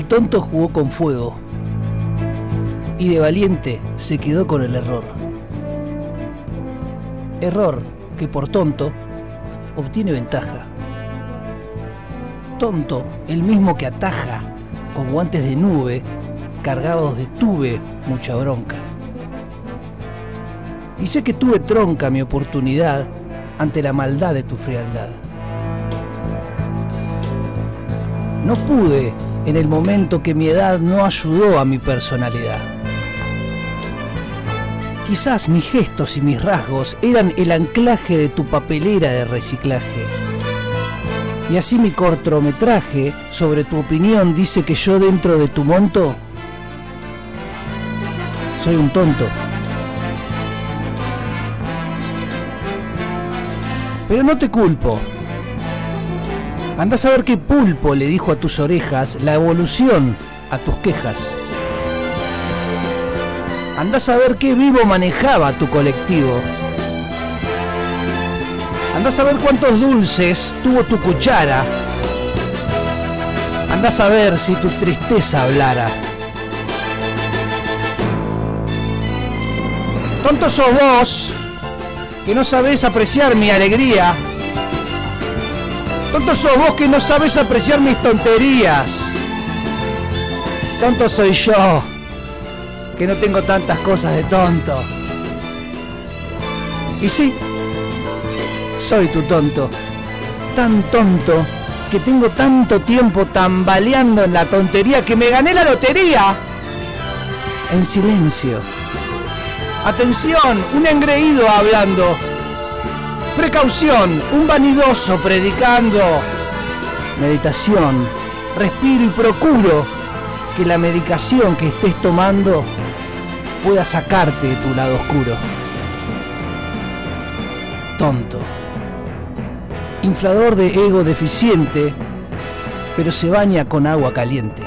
El tonto jugó con fuego y de valiente se quedó con el error. Error que por tonto obtiene ventaja. Tonto, el mismo que ataja con guantes de nube cargados de tuve mucha bronca. Y sé que tuve tronca mi oportunidad ante la maldad de tu frialdad. No pude en el momento que mi edad no ayudó a mi personalidad. Quizás mis gestos y mis rasgos eran el anclaje de tu papelera de reciclaje. Y así mi cortometraje sobre tu opinión dice que yo dentro de tu monto soy un tonto. Pero no te culpo. Andás a ver qué pulpo le dijo a tus orejas la evolución a tus quejas. Andás a ver qué vivo manejaba tu colectivo. Andás a ver cuántos dulces tuvo tu cuchara. Andás a ver si tu tristeza hablara. Tonto sos vos, que no sabés apreciar mi alegría. Tonto sos vos que no sabes apreciar mis tonterías. Tonto soy yo, que no tengo tantas cosas de tonto. Y sí, soy tu tonto. Tan tonto que tengo tanto tiempo tambaleando en la tontería que me gané la lotería. En silencio. Atención, un engreído hablando. Precaución, un vanidoso predicando. Meditación, respiro y procuro que la medicación que estés tomando pueda sacarte de tu lado oscuro. Tonto. Inflador de ego deficiente, pero se baña con agua caliente.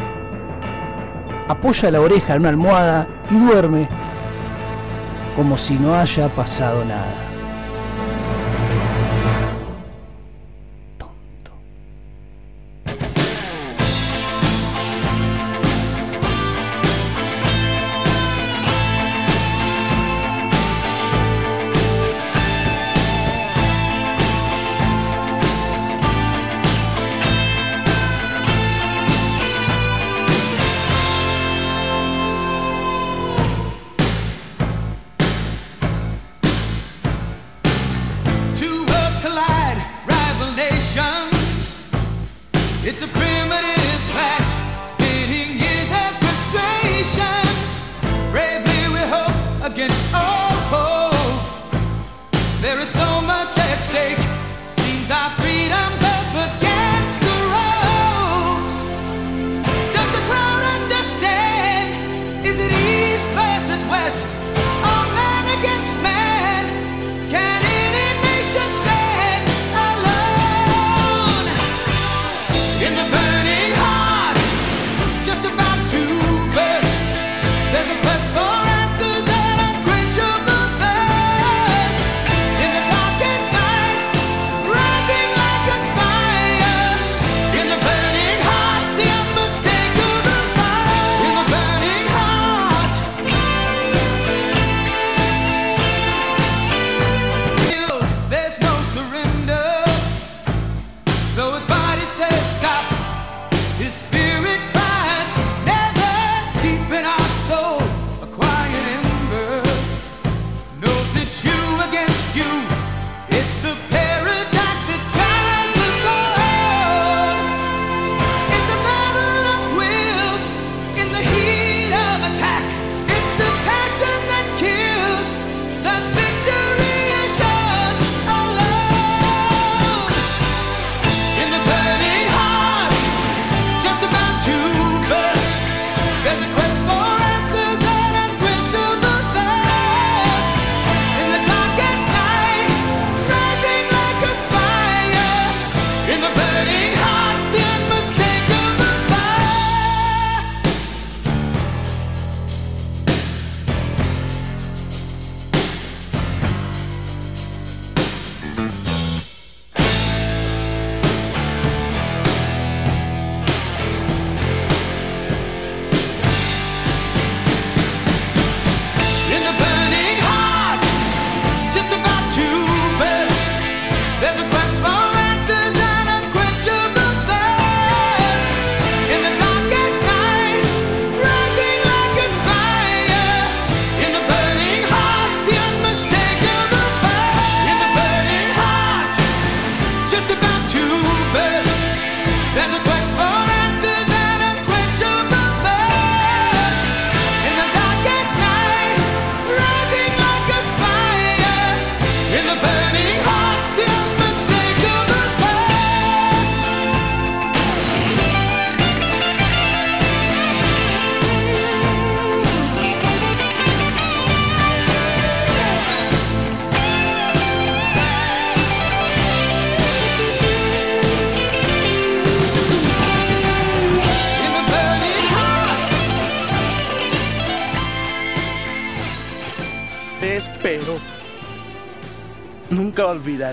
Apoya la oreja en una almohada y duerme como si no haya pasado nada.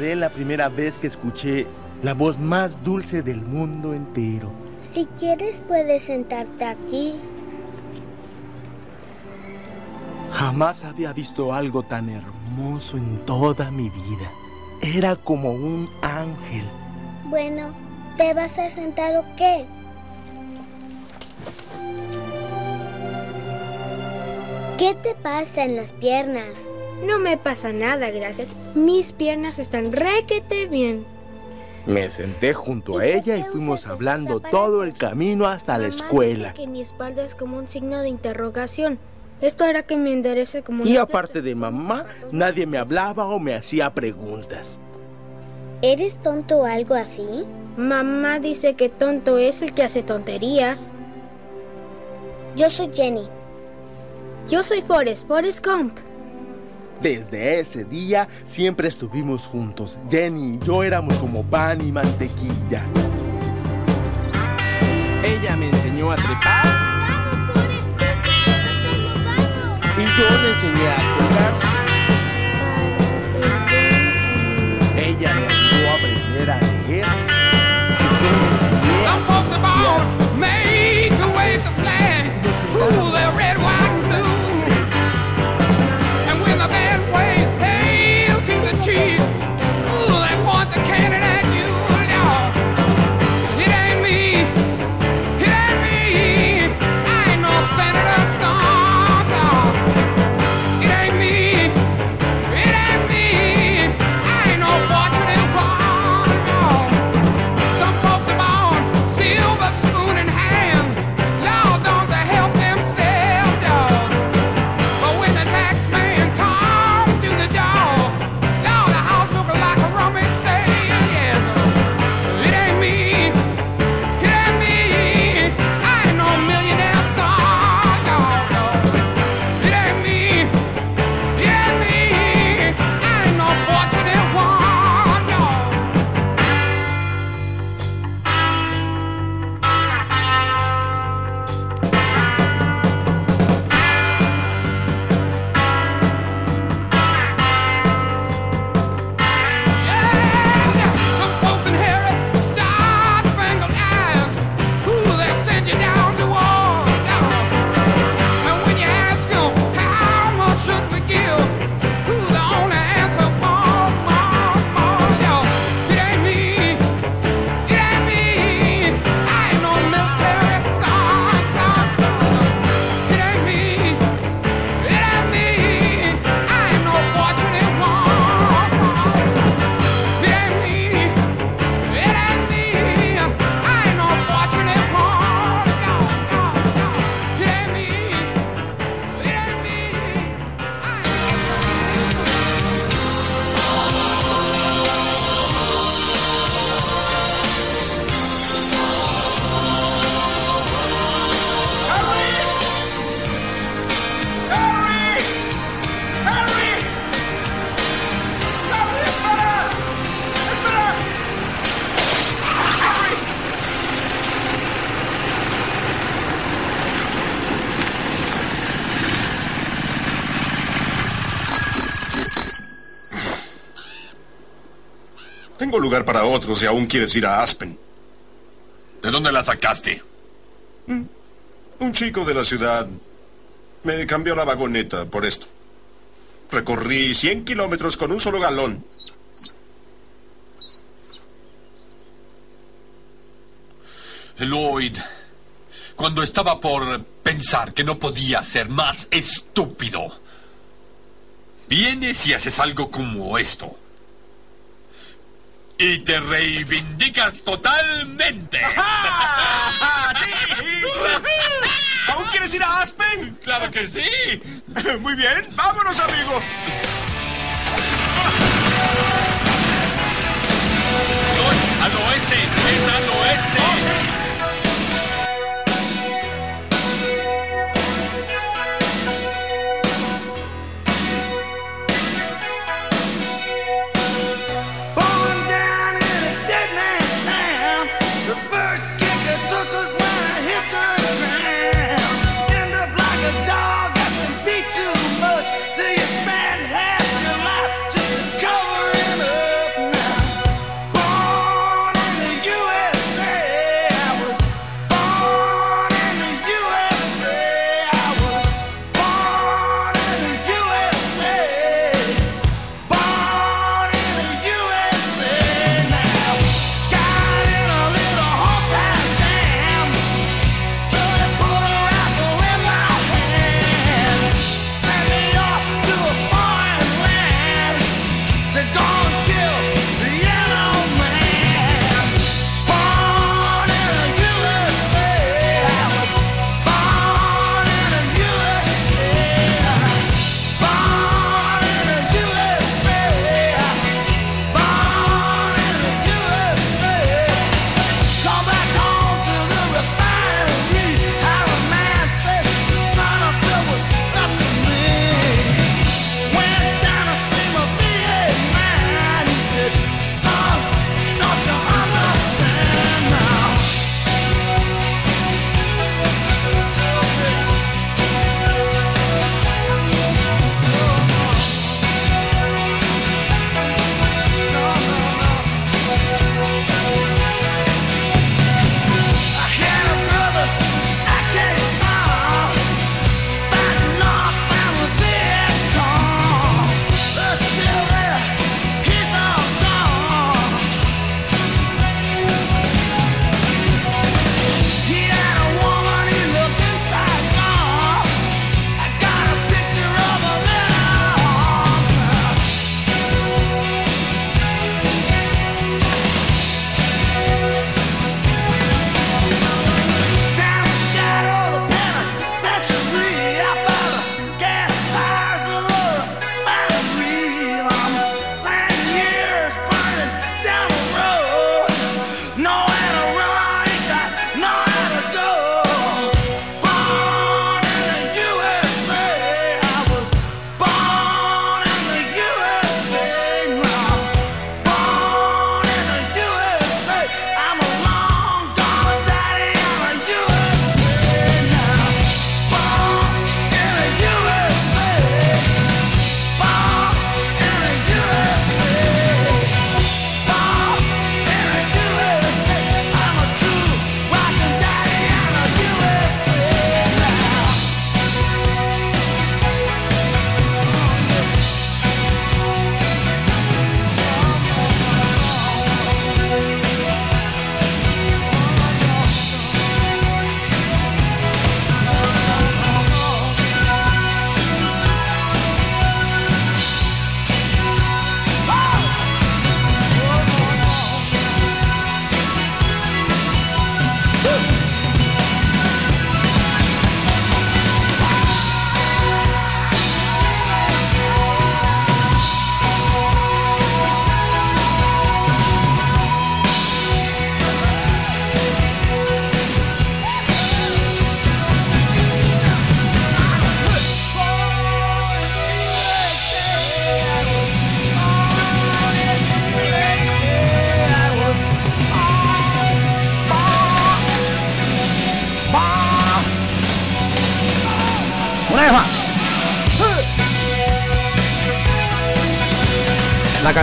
La primera vez que escuché la voz más dulce del mundo entero. Si quieres puedes sentarte aquí. Jamás había visto algo tan hermoso en toda mi vida. Era como un ángel. Bueno, ¿te vas a sentar o qué? ¿Qué te pasa en las piernas? No me pasa nada, gracias. Mis piernas están requete bien. Me senté junto a ¿Y por ella y fuimos hablando todo el camino hasta la escuela. dice que mi espalda es como un signo de interrogación. Esto hará que me enderece como Y aparte de mamá, nadie me hablaba o me hacía preguntas. ¿Eres tonto o algo así? Mamá dice que tonto es el que hace tonterías. Yo soy Jenny. Yo soy Forrest, Forrest Gump. Desde ese día siempre estuvimos juntos. Jenny y yo éramos como pan y mantequilla. Ella me enseñó a trepar y yo le enseñé a colgarse. Ella me ayudó a aprender a leer y yo le enseñé a folks made to wave the flag. Ooh, they're red, white, Tengo lugar para otros si aún quieres ir a Aspen. ¿De dónde la sacaste? Un chico de la ciudad me cambió la vagoneta por esto. Recorrí 100 kilómetros con un solo galón. Lloyd, cuando estaba por pensar que no podía ser más estúpido, vienes y haces algo como esto. Y te reivindicas totalmente. ¿Aún quieres ir a Aspen? ¡Claro que sí! Muy bien, vámonos, amigo. Al oeste, es al oeste.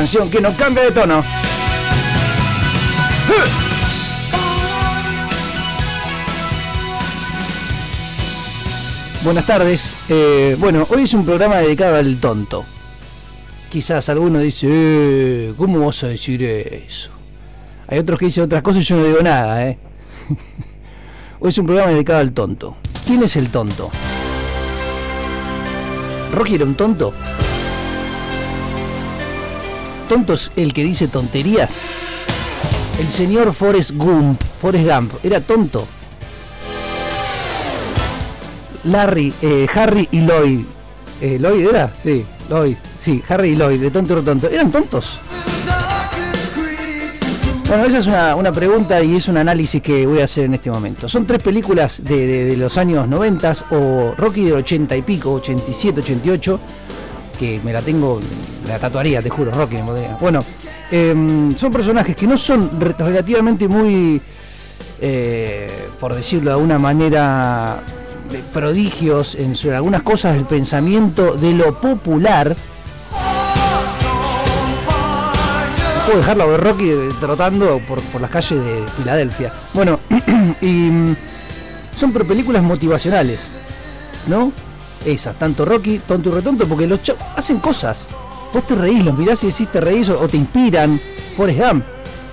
Que no cambia de tono. Buenas tardes. Eh, bueno, hoy es un programa dedicado al tonto. Quizás alguno dice, eh, ¿cómo vas a decir eso? Hay otros que dicen otras cosas y yo no digo nada, ¿eh? hoy es un programa dedicado al tonto. ¿Quién es el tonto? ¿Rocky era un tonto? ¿Tonto es el que dice tonterías? El señor Forrest Gump, Forrest Gump, era tonto. Larry, eh, Harry y Lloyd. Eh, ¿Lloyd era? Sí, Lloyd. Sí, Harry y Lloyd, de tonto o tonto. ¿Eran tontos? Bueno, esa es una, una pregunta y es un análisis que voy a hacer en este momento. Son tres películas de, de- de los años 90 o Rocky del 80 y pico, 87, 88, que me la tengo, la tatuaría, te juro, Rocky me podría. Bueno, em, son personajes que no son re- relativamente muy, eh, por decirlo de alguna manera, de prodigios en algunas cosas del pensamiento de lo popular. Puedo dejarlo ver Rocky eh, trotando por, por las calles de Filadelfia. Bueno, y mm, son películas motivacionales, ¿no? Esas, tanto Rocky, tonto y retonto, porque los chavos hacen cosas. Vos te reís, los mirás y decís te reís o, te inspiran. Forrest Gump,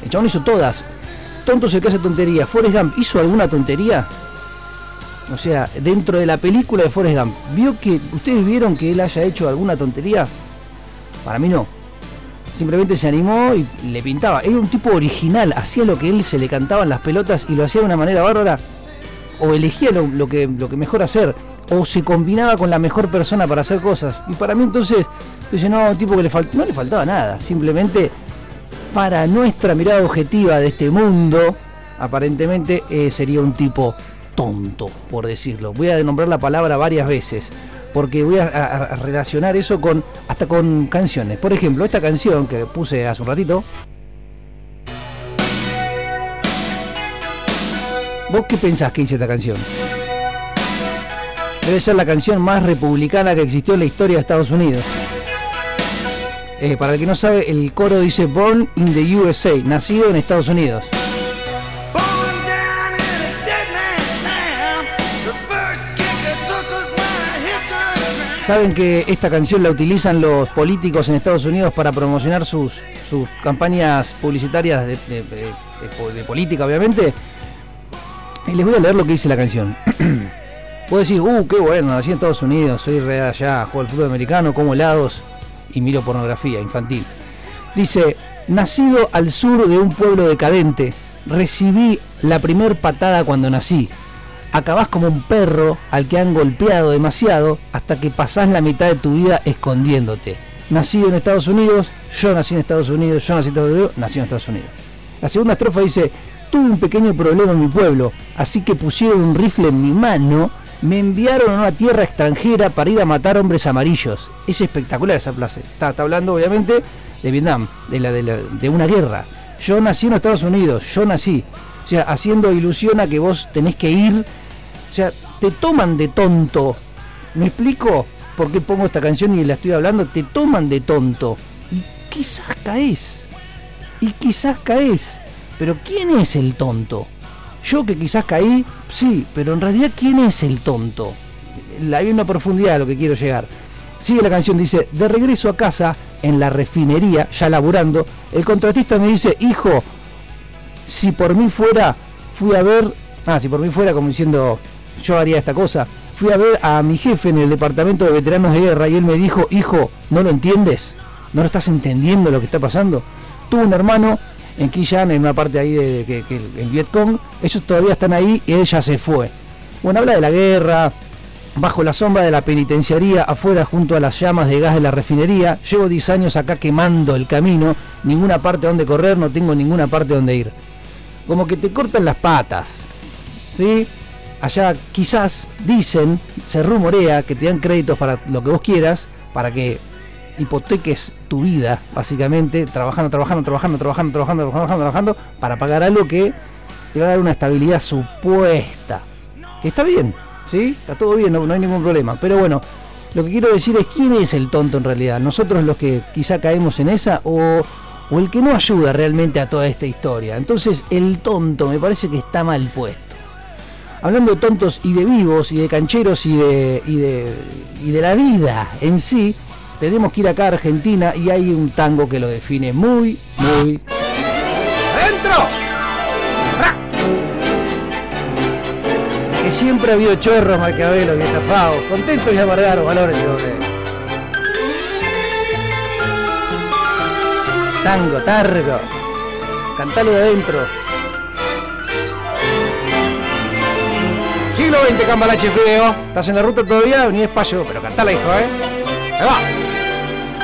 el chabón hizo todas. Tonto es el que hace tontería. Forrest Gump hizo alguna tontería. O sea, dentro de la película de Forrest Gump, ¿vio que ustedes vieron que él haya hecho alguna tontería? Para mí no. Simplemente se animó y le pintaba. Era un tipo original, hacía lo que él se le cantaban las pelotas y lo hacía de una manera bárbara. O elegía lo, que, lo que mejor hacer. O se combinaba con la mejor persona para hacer cosas. Y para mí entonces, dice, no, tipo que le fal- no le faltaba nada. Simplemente para nuestra mirada objetiva de este mundo, aparentemente eh, sería un tipo tonto, por decirlo. Voy a nombrar la palabra varias veces, porque voy a- a relacionar eso con hasta con canciones. Por ejemplo, esta canción que puse hace un ratito. ¿Vos qué pensás que dice esta canción? Debe ser la canción más republicana que existió en la historia de Estados Unidos. Eh, para el que no sabe, el coro dice Born in the USA, nacido en Estados Unidos. Saben que esta canción la utilizan los políticos en Estados Unidos para promocionar sus, sus campañas publicitarias de, de- de política, obviamente. Y les voy a leer lo que dice la canción. Puedo decir, uh, qué bueno, nací en Estados Unidos, soy re allá, juego al fútbol americano, como helados y miro pornografía infantil. Dice, nacido al sur de un pueblo decadente, recibí la primer patada cuando nací. Acabás como un perro al que han golpeado demasiado hasta que pasás la mitad de tu vida escondiéndote. Nacido en Estados Unidos, yo nací en Estados Unidos, yo nací en Estados Unidos, nací en Estados Unidos. La segunda estrofa dice, tuve un pequeño problema en mi pueblo, así que pusieron un rifle en mi mano, me enviaron a una tierra extranjera para ir a matar hombres amarillos. Es espectacular esa. Está, está hablando obviamente de Vietnam, de, la, de, la- de una guerra. Yo nací en Estados Unidos, yo nací. O sea, haciendo ilusión a que vos tenés que ir. O sea, te toman de tonto. ¿Me explico por qué pongo esta canción y la estoy hablando? Te toman de tonto. Y quizás caes. Y quizás caes. Pero ¿quién es el tonto? Yo que quizás caí, sí, pero en realidad ¿quién es el tonto? Hay una profundidad a lo que quiero llegar. Sigue la canción, dice, de regreso a casa, en la refinería, ya laburando, el contratista me dice, hijo, si por mí fuera, fui a ver, ah, si por mí fuera como diciendo, yo haría esta cosa, fui a ver a mi jefe en el departamento de veteranos de guerra y él me dijo, hijo, ¿no lo entiendes? ¿No lo estás entendiendo lo que está pasando? Tuvo un hermano en Quillan, en una parte ahí de, que, que Vietcong, ellos todavía están ahí y él ya se fue. Bueno, habla de la guerra, bajo la sombra de la penitenciaría, afuera junto a las llamas de gas de la refinería. Llevo 10 años acá quemando el camino, ninguna parte donde correr, no tengo ninguna parte donde ir. Como que te cortan las patas. ¿Sí? Allá quizás dicen, se rumorea que te dan créditos para lo que vos quieras, para que hipoteques tu vida, básicamente, trabajando, trabajando, trabajando, trabajando, trabajando, trabajando, trabajando, para pagar algo que te va a dar una estabilidad supuesta. Que está bien, ¿sí? Está todo bien, no, hay ningún problema. Pero bueno, Lo que quiero decir es quién es el tonto en realidad. Nosotros los que quizá caemos en esa o, o el que no ayuda realmente a toda esta historia. Entonces el tonto me parece que está mal puesto. Hablando de tontos y de vivos y de cancheros y de, y de, y de la vida en sí, tenemos que ir acá a Argentina y hay un tango que lo define muy, muy... ¡Adentro! ¡Ra! Que siempre ha habido chorros, maquiavelos y estafados, contentos y amargados, valores doble. Tango, targo. Cantalo de adentro. Siglo XX, Cambalache feo. ¿Estás en la ruta todavía? Vení despacio, pero cantala, hijo, ¿eh? Ahí va.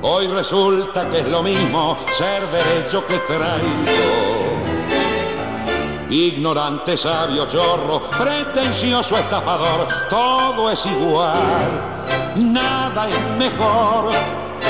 Hoy resulta que es lo mismo ser derecho que traidor. Ignorante, sabio, chorro, pretencioso, estafador, todo es igual, nada es mejor.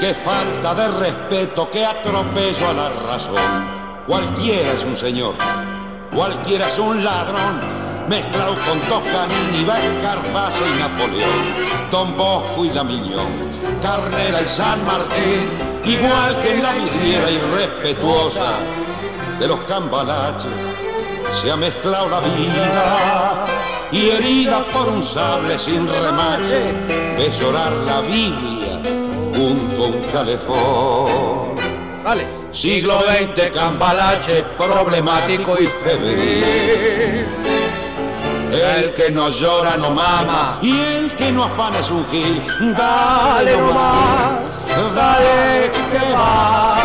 Qué falta de respeto, qué atropello a la razón. Cualquiera es un señor, cualquiera es un ladrón, mezclado con Toscanini, Escarpazo y Napoleón, Don Bosco y Damiñón, Carnera y San Martín, igual que en la vidriera irrespetuosa de los cambalaches, se ha mezclado la vida y herida por un sable sin remache, de llorar la Biblia junto a un calefón. Vale. Siglo XX, cambalache, problemático y febril. El que no llora no mama y el que no afana es un gil. Dale nomás, dale que va.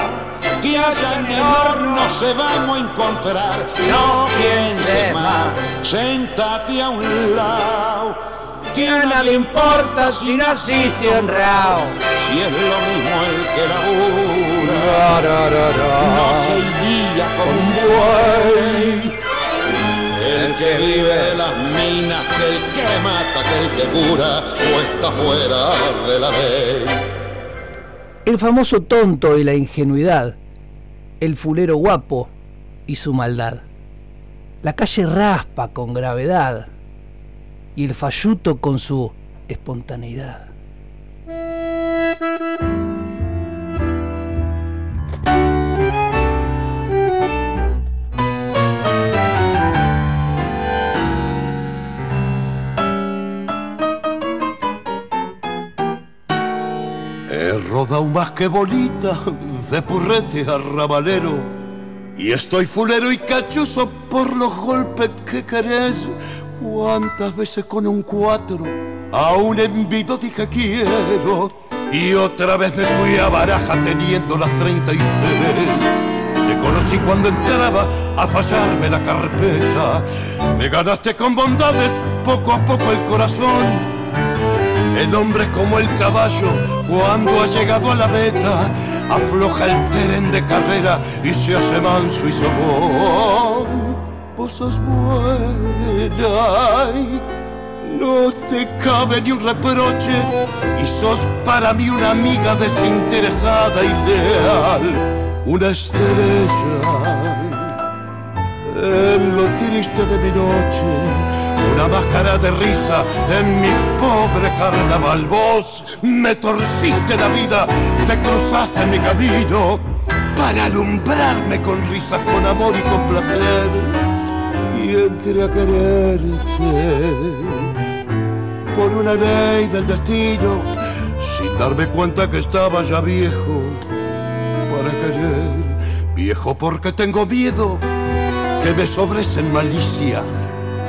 Que allá en el horno se vamos a encontrar. No pienses más, sentate a un lado. Que a nadie importa si naciste honrado. Si es lo mismo el que labura. Noche y día con buey. El que vive de las minas, que el que mata, que el que cura, o está fuera de la ley. El famoso tonto y la ingenuidad. El fulero guapo y su maldad. La calle raspa con gravedad. Y el falluto con su espontaneidad. He rodado más que bolita de purrete arrabalero y estoy fulero y cachuzo por los golpes que querés. Cuántas veces con un cuatro a un envido dije quiero y otra vez me fui a baraja teniendo las 33. Te conocí cuando entraba a fallarme la carpeta. Me ganaste con bondades poco a poco el corazón. El hombre es como el caballo cuando ha llegado a la meta, afloja el tren de carrera y se hace manso y sobón. Vos no te cabe ni un reproche y sos para mí una amiga desinteresada y leal, una estrella en lo triste de mi noche una máscara de risa en mi pobre carnaval. Vos me torciste la vida, te cruzaste mi camino para alumbrarme con risas, con amor y con placer. Y entré a quererte por una ley del destino, sin darme cuenta que estaba ya viejo para querer. Viejo porque tengo miedo que me sobres en malicia.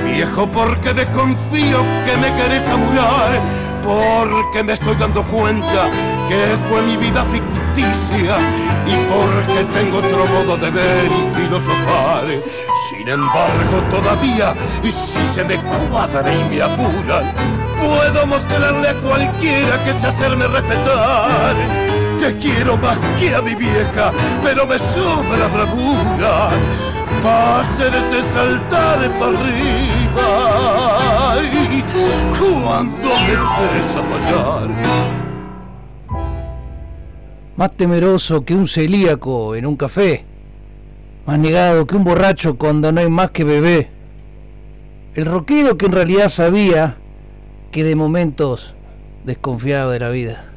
Viejo porque desconfío que me querés amurar. Porque me estoy dando cuenta que fue mi vida ficticia. Y porque tengo otro modo de ver y filosofar. Sin embargo, todavía, y si se me cuadra y me apuran, puedo mostrarle a cualquiera que sé hacerme respetar. Te quiero más que a mi vieja, pero me sobra bravura para hacerte saltar para arriba. Ay, cuando me interesa fallar. Más temeroso que un celíaco en un café. Más negado que un borracho cuando no hay más que bebé. El rockero que en realidad sabía que de momentos desconfiaba de la vida.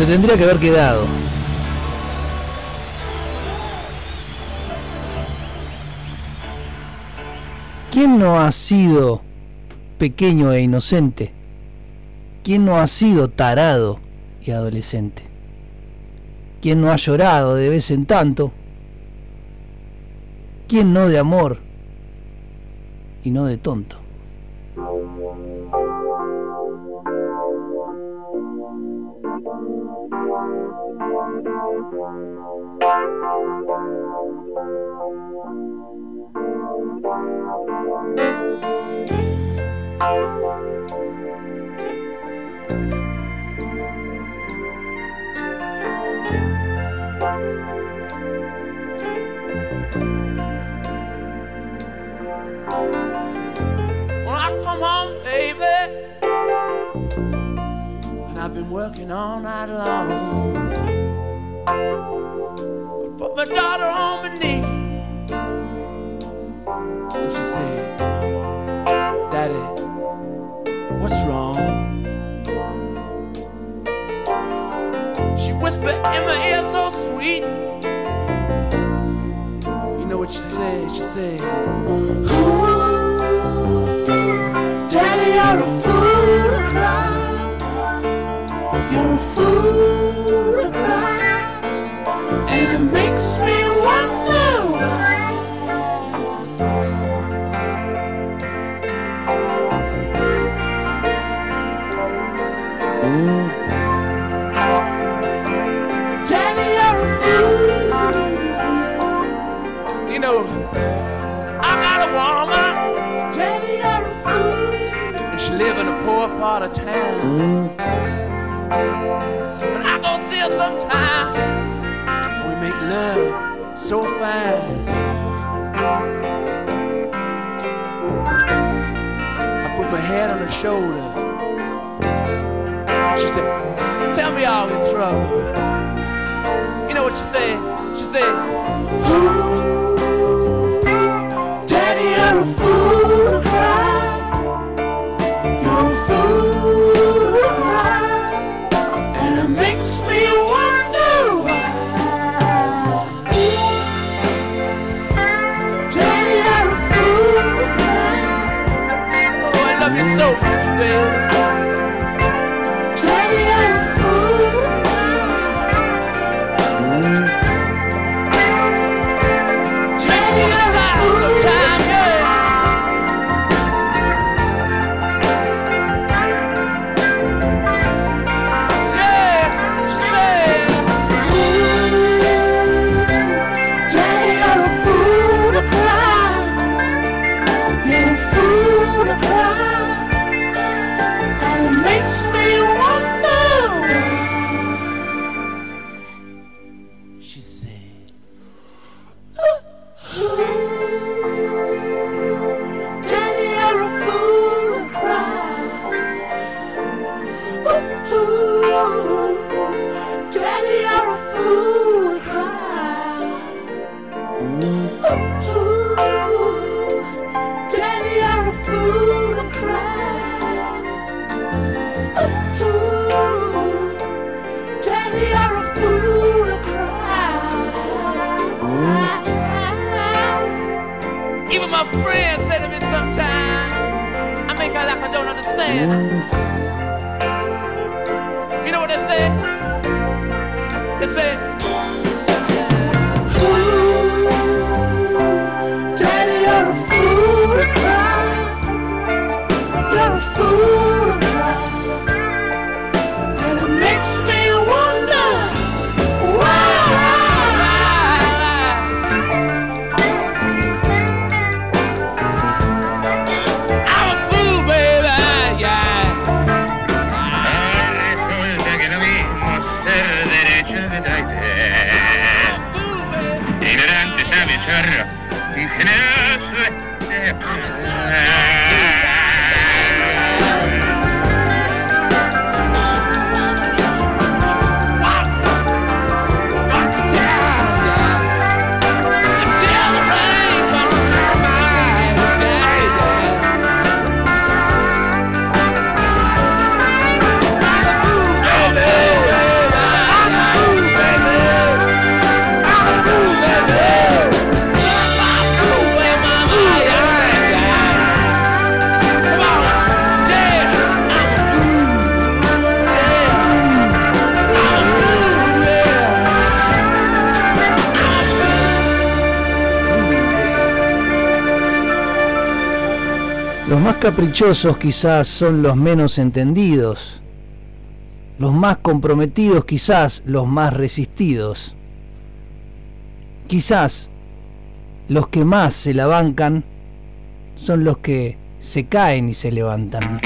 Se tendría que haber quedado. ¿Quién no ha sido pequeño e inocente? ¿Quién no ha sido tarado y adolescente? ¿Quién no ha llorado de vez en tanto? ¿Quién no de amor y no de tonto? Working all night long. I put my daughter on my knee, and she said, Daddy, what's wrong? She whispered in my ear so sweet. You know what she said? She said, part of town. But I go see her sometime. We make love so fine. I put my head on her shoulder. She said, Tell me all in trouble. You know what she said? She said, caprichosos quizás son los menos entendidos. Los más comprometidos quizás los más resistidos. Quizás los que más se la bancan son los que se caen y se levantan.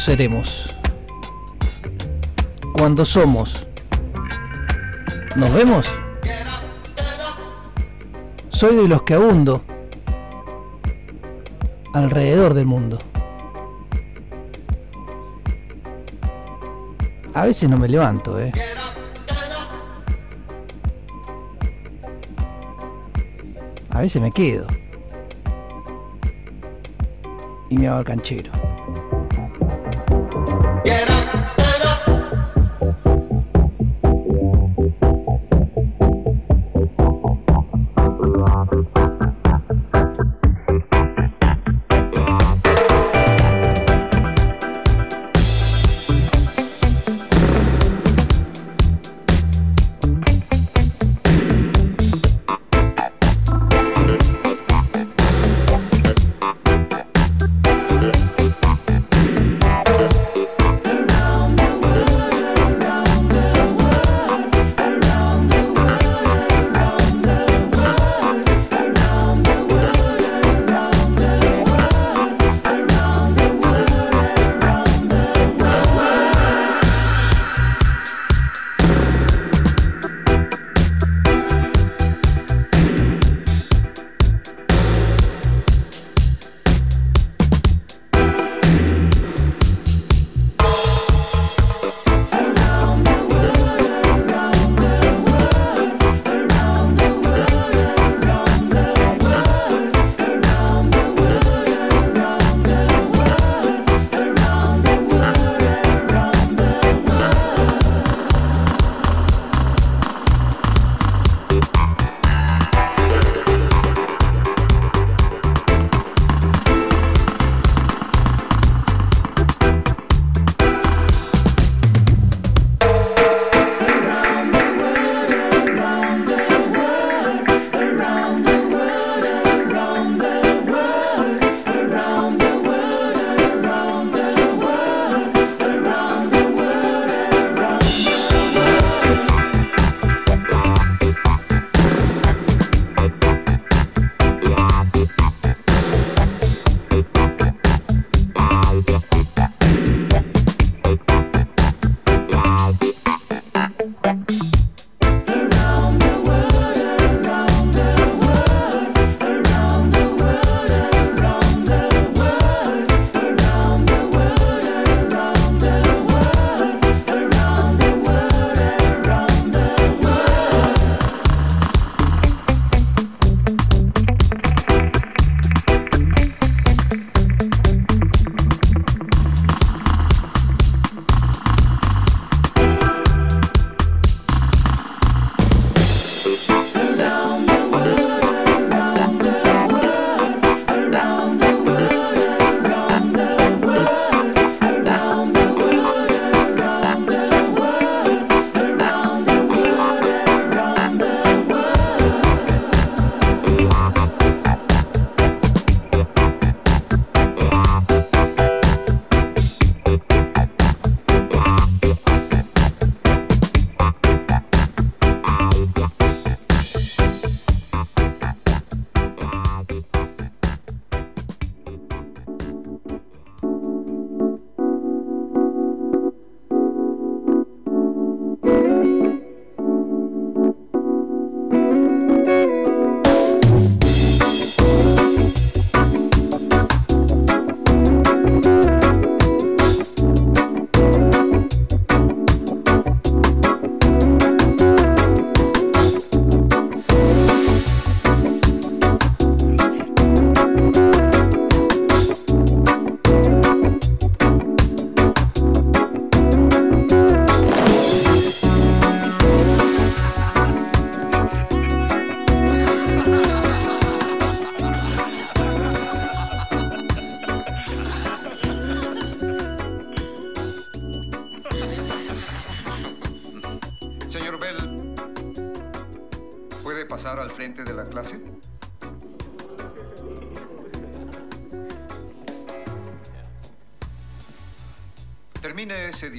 seremos. Cuando somos. ¿Nos vemos? Soy de los que abundo alrededor del mundo. A veces no me levanto, ¿eh? A veces me quedo. Y me hago al canchero.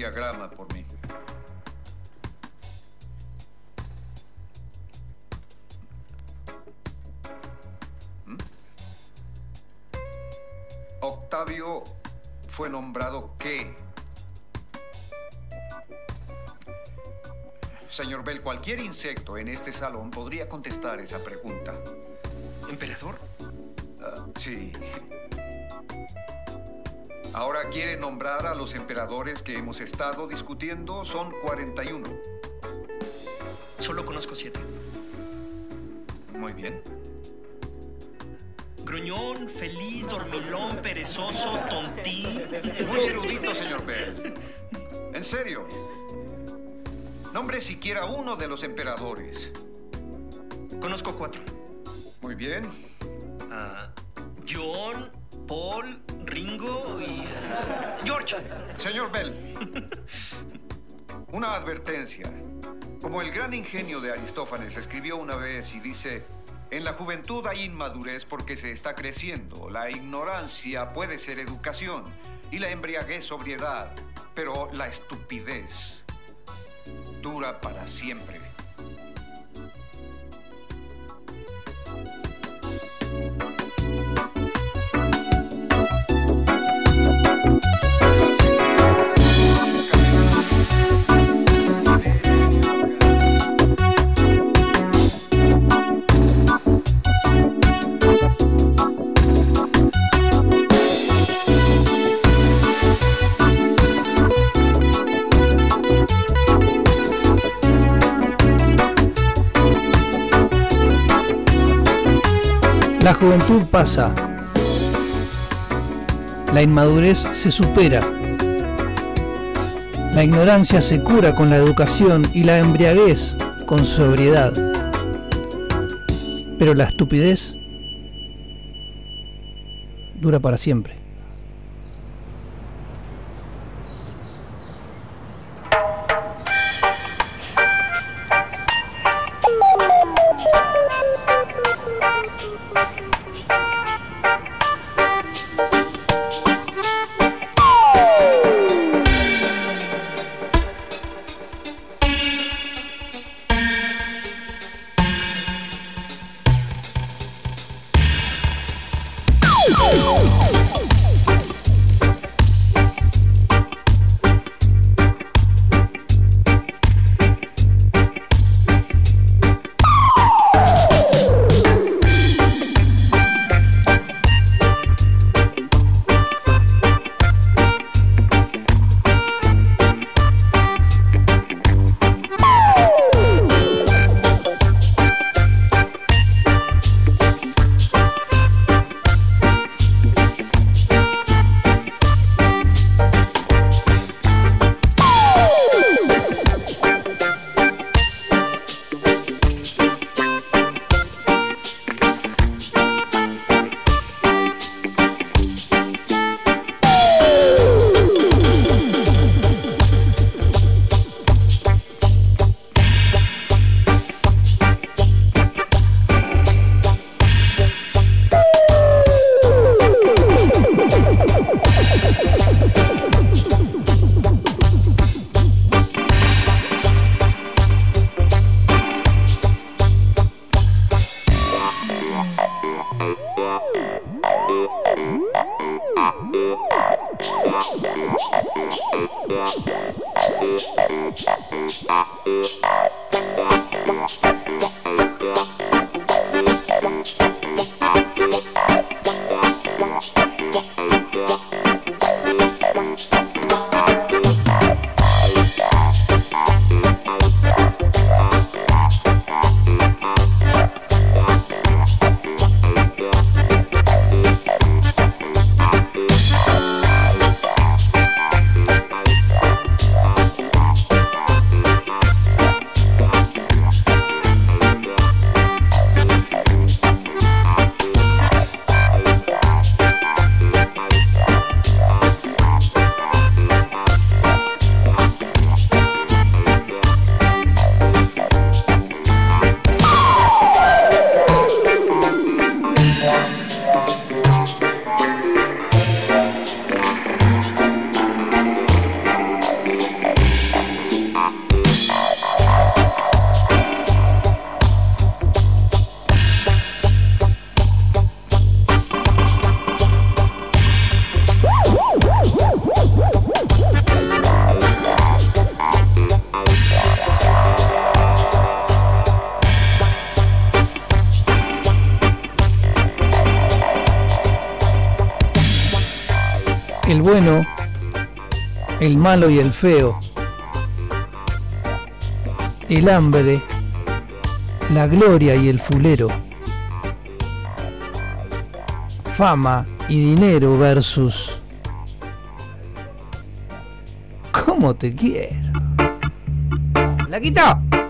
Diagrama por mí. ¿Mm? Octavio fue nombrado qué? Señor Bell, cualquier insecto en este salón podría contestar esa pregunta. Nombrar a los emperadores que hemos estado discutiendo. Son 41. Solo conozco siete. Muy bien. Gruñón, feliz, dormilón, perezoso, tontín. Muy erudito, señor Bell. En serio. Nombre siquiera uno de los emperadores. Conozco cuatro. Muy bien. Ah, John, Paul, Ringo y... George. Señor Bell, una advertencia. Como el gran ingenio de Aristófanes escribió una vez y dice, en la juventud hay inmadurez porque se está creciendo. La ignorancia puede ser educación y la embriaguez sobriedad, pero la estupidez dura para siempre. Juventud pasa. La inmadurez se supera. La ignorancia se cura con la educación y la embriaguez con sobriedad. Pero la estupidez dura para siempre. Malo y el feo, el hambre, la gloria y el fulero, fama y dinero versus ¿Cómo te quiero? ¡La quito!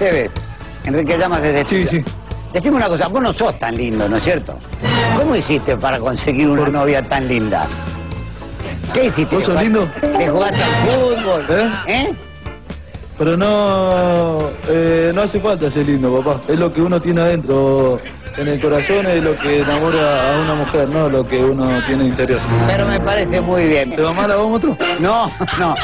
Tevez? Enrique Llamas desde Sí, sí. Decime una cosa, vos no sos tan lindo, ¿no es cierto? ¿Cómo hiciste para conseguir una novia tan linda? ¿Qué hiciste? ¿Vos sos ¿De lindo? ¿De jugaste al fútbol? ¿Eh? ¿Eh? Pero no, eh, no hace falta ser lindo, papá. Es lo que uno tiene adentro. En el corazón es lo que enamora a una mujer, no lo que uno tiene interior. Pero me parece muy bien. ¿Te va mal a vos, otro? No, no.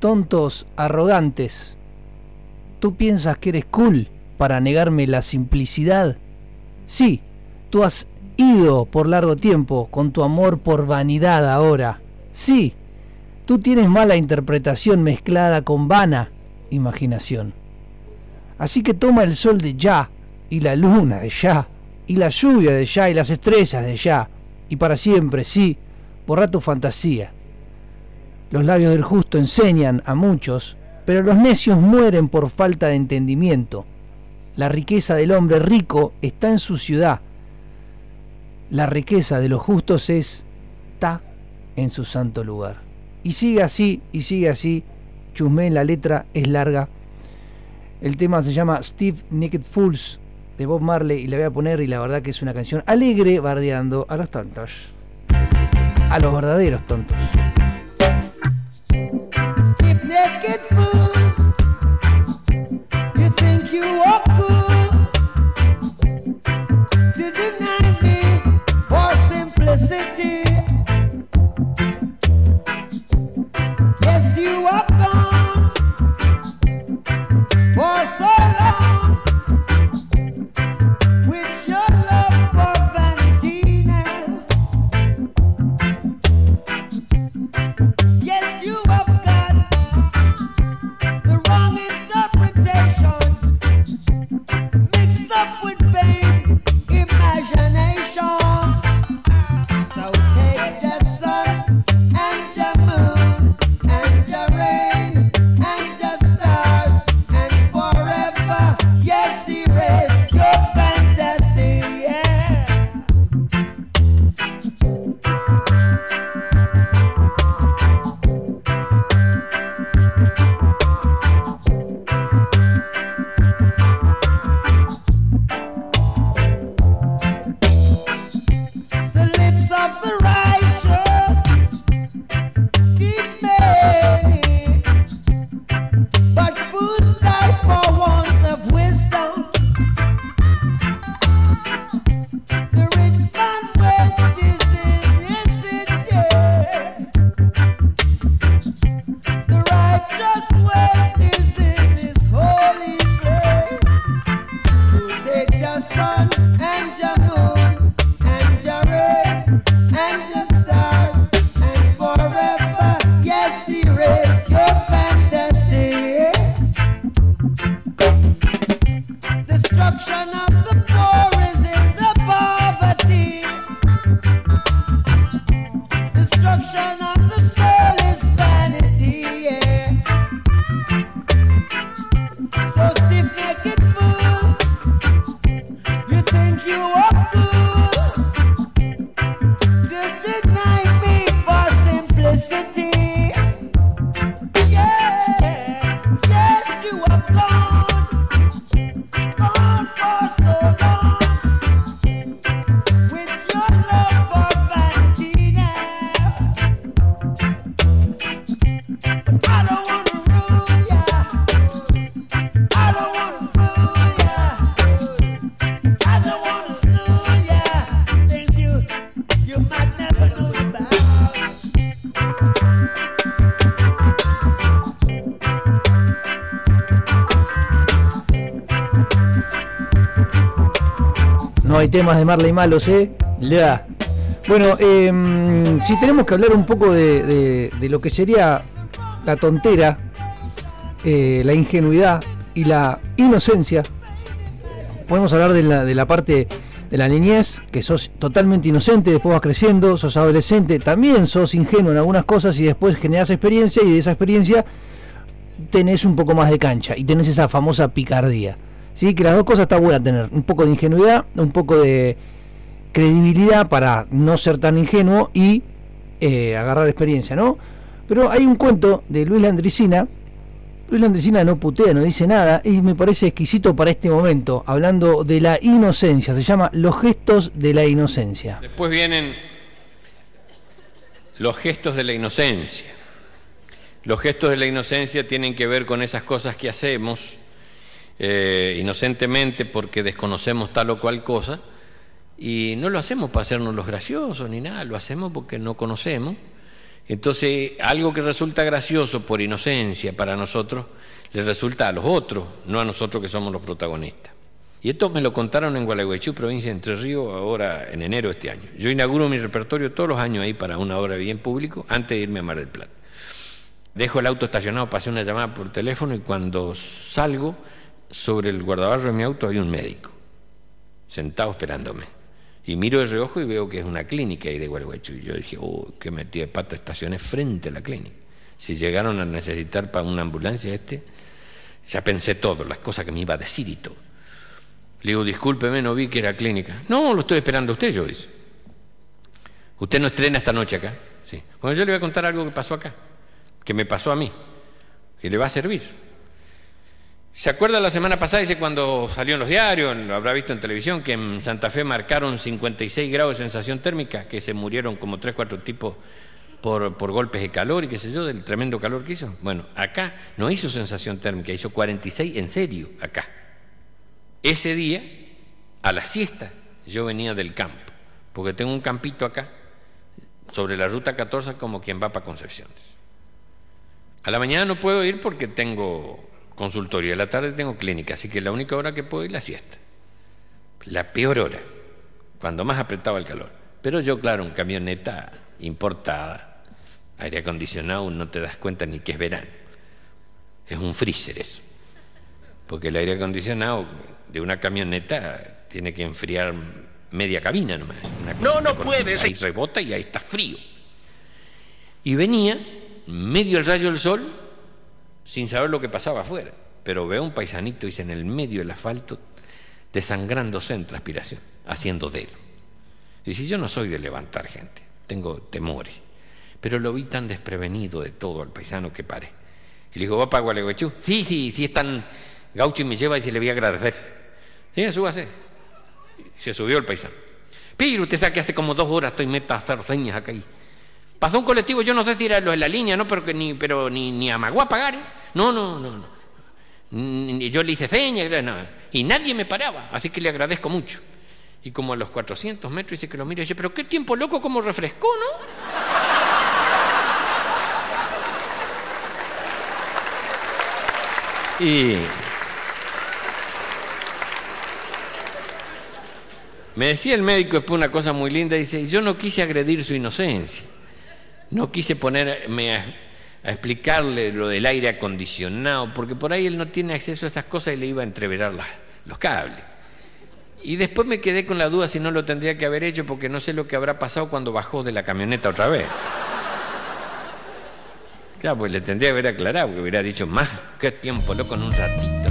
Tontos arrogantes. ¿Tú piensas que eres cool para negarme la simplicidad? Sí, tú has ido por largo tiempo con tu amor por vanidad ahora. Sí, tú tienes mala interpretación mezclada con vana imaginación. Así que toma el sol de ya, y la luna de ya, y la lluvia de ya, y las estrellas de ya, y para siempre, sí, borra tu fantasía. Los labios del justo enseñan a muchos, pero los necios mueren por falta de entendimiento. La riqueza del hombre rico está en su ciudad. La riqueza de los justos está en su santo lugar. Y sigue así, y sigue así. Chusmé, la letra es larga. El tema se llama Steve Naked Fools de Bob Marley y la voy a poner y la verdad que es una canción alegre bardeando a los tontos. A los verdaderos tontos. You think you hay temas de Marley malos, ¿eh? Ya. Bueno, em, si tenemos que hablar un poco de, de- de lo que sería la tontera, eh, la ingenuidad y la inocencia, podemos hablar de la, de la parte de la niñez, que sos totalmente inocente, después vas creciendo, sos adolescente, también sos ingenuo en algunas cosas y después generás experiencia y de esa experiencia tenés un poco más de cancha y tenés esa famosa picardía. ¿Sí? Que las dos cosas está buena tener, un poco de ingenuidad, un poco de credibilidad para no ser tan ingenuo y eh, agarrar experiencia, ¿no? Pero hay un cuento de Luis Landricina, Luis Landricina no putea, no dice nada y me parece exquisito para este momento, hablando de la inocencia, se llama Los gestos de la inocencia. Después vienen los gestos de la inocencia. Los gestos de la inocencia tienen que ver con esas cosas que hacemos eh, inocentemente porque desconocemos tal o cual cosa y no lo hacemos para hacernos los graciosos ni nada, lo hacemos porque no conocemos. Entonces, algo que resulta gracioso por inocencia para nosotros, le resulta a los otros, no a nosotros que somos los protagonistas. Y esto me lo contaron en Gualeguaychú, provincia de Entre Ríos, ahora en enero de este año. Yo inauguro mi repertorio todos los años ahí para una hora bien público, antes de irme a Mar del Plata. Dejo el auto estacionado, pasé una llamada por teléfono y cuando salgo, sobre el guardabarro de mi auto hay un médico, sentado esperándome. Y miro de reojo y veo que es una clínica ahí de Gualeguaychú. Y yo dije, oh, qué metí de pata, estacioné frente a la clínica. Si llegaron a necesitar para una ambulancia este, ya pensé todo, las cosas que me iba a decir y todo. Le digo, discúlpeme, no vi que era clínica. No, lo estoy esperando a usted, yo dice. ¿Usted no estrena esta noche acá? Sí. Bueno, yo le voy a contar algo que pasó acá, que me pasó a mí, y le va a servir. ¿Se acuerda la semana pasada, dice, cuando salió en los diarios, lo habrá visto en televisión, que en Santa Fe marcaron 56 grados de sensación térmica, que se murieron como 3, 4 tipos por, por golpes de calor y qué sé yo, del tremendo calor que hizo? Bueno, acá no hizo sensación térmica, hizo 46 en serio, acá. Ese día, a la siesta, yo venía del campo, porque tengo un campito acá, sobre la ruta 14, como quien va para Concepciones. A la mañana no puedo ir porque tengo consultorio, a la tarde tengo clínica, así que la única hora que puedo ir es la siesta. La peor hora, cuando más apretaba el calor. Pero yo, claro, en camioneta importada, aire acondicionado, no te das cuenta ni que es verano. Es un freezer eso. Porque el aire acondicionado de una camioneta tiene que enfriar media cabina nomás. No, no puedes. Ahí rebota y ahí está frío. Y venía, medio el rayo del sol, sin saber lo que pasaba afuera. Pero veo un paisanito, dice, en el medio del asfalto, desangrándose en transpiración, haciendo dedo. Dice, yo no soy de levantar gente, tengo temores. Pero lo vi tan desprevenido de todo al paisano que paré. Y le digo, ¿va para Gualeguaychú? Sí, sí, sí, es tan gaucho y me lleva y se le voy a agradecer. Sí, súbase. Y se subió el paisano. Pero usted sabe que hace como dos horas estoy meta a hacer señas acá. Y pasó un colectivo, yo no sé si era lo de la línea, ¿no? Pero, que ni, pero ni, ni amagó a pagar. ¿eh? No, no, no, no. Yo le hice señas, no, y nadie me paraba, así que le agradezco mucho. Y como a los 400 metros dice que lo mira y dice, pero qué tiempo loco, como refrescó, ¿no? Y Me decía el médico después una cosa muy linda, dice, yo no quise agredir su inocencia, no quise ponerme a, explicarle lo del aire acondicionado, porque por ahí él no tiene acceso a esas cosas y le iba a entreverar los cables. Y después me quedé con la duda si no lo tendría que haber hecho porque no sé lo que habrá pasado cuando bajó de la camioneta otra vez. Claro, pues le tendría que haber aclarado, porque hubiera dicho más, qué tiempo, loco, en un ratito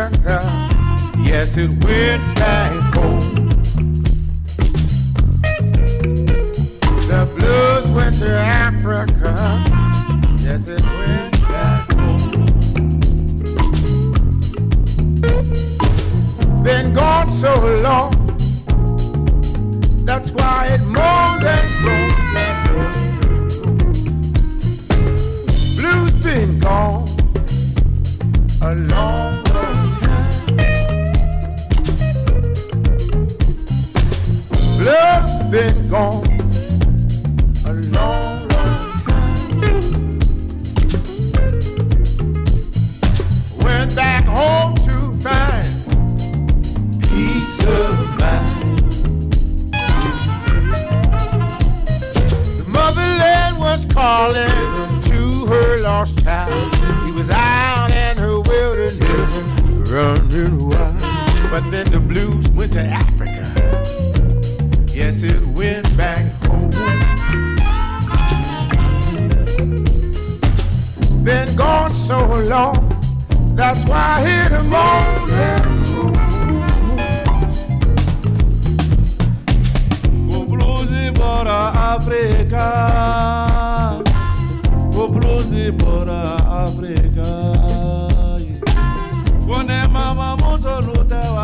Africa. Yes, it went back home. The blues went to Africa. Yes, it went back home. Been gone so long. That's why it moans and groans. Blues been gone a long, Blues been gone a long, long time. Went back home to find peace of mind. The motherland was calling to her lost child. He was out in her wilderness, running wild. But then the blues went to Africa. It. Went back home. Been gone so long, that's why I hear the moaning. Bora África África Kone mama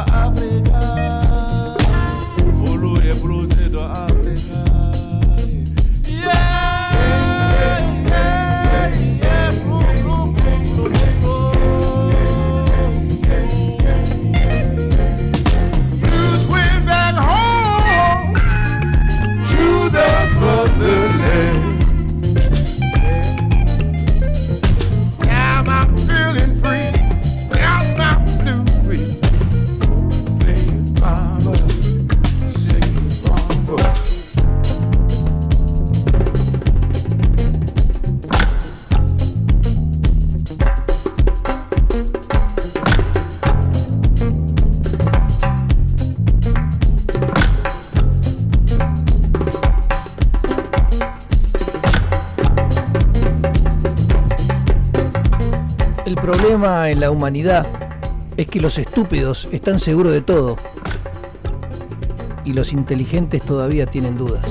África doit apaiser. Problema en la humanidad es que los estúpidos están seguros de todo y los inteligentes todavía tienen dudas.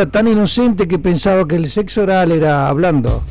Era tan inocente que pensaba que el sexo oral era hablando.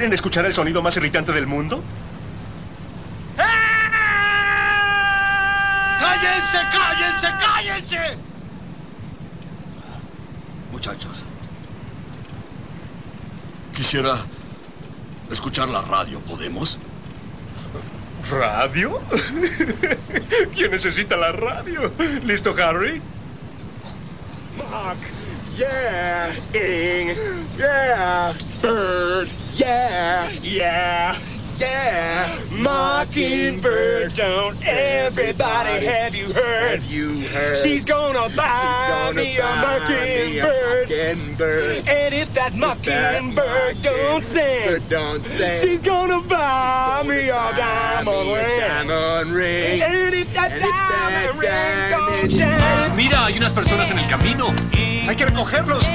¿Quieren escuchar el sonido más irritante del mundo? ¡Ah! ¡Cállense, cállense, cállense! Muchachos, quisiera escuchar la radio, ¿podemos? ¿Radio? ¿Quién necesita la radio? ¿Listo, Harry? Mark, yeah, yeah, Bird. Yeah, yeah, yeah. Mockingbird, don't everybody have you heard? Have you heard? She's gonna buy, me, a mockingbird. And if that mockingbird don't sing, don't sing, she's gonna buy me a diamond ring. And if that diamond ring don't shine. Mira, hay unas personas en el camino. Hay que recogerlos.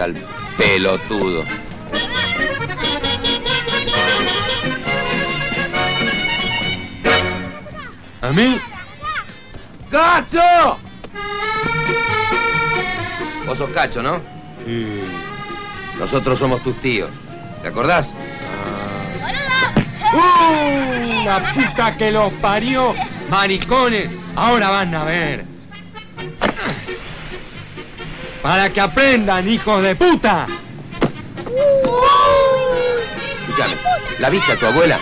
Al pelotudo. ¿A mí? ¡Gacho! Vos sos cacho, ¿no? Nosotros somos tus tíos. ¿Te acordás? ¡Uh! La puta que los parió. Maricones, ahora van a ver. Para que aprendan, hijos de puta. Escuchame, ¿la viste a tu abuela?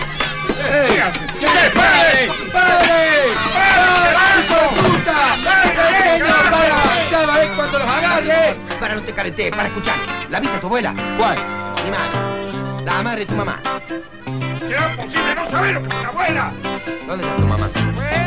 ¿Qué haces? ¿Qué haces? ¡Padre! ¡Padre! ¡Padre! ¡Hijo de puta! ¡Pequeño, para! ¡Ya va a ver cuando los agarre! Para, no te calenté, para escuchar. ¿La viste a tu abuela? ¿Cuál? Mi madre. La madre de tu mamá. ¿Será posible no saberlo? ¡La abuela! ¿Dónde está tu mamá? Bueno.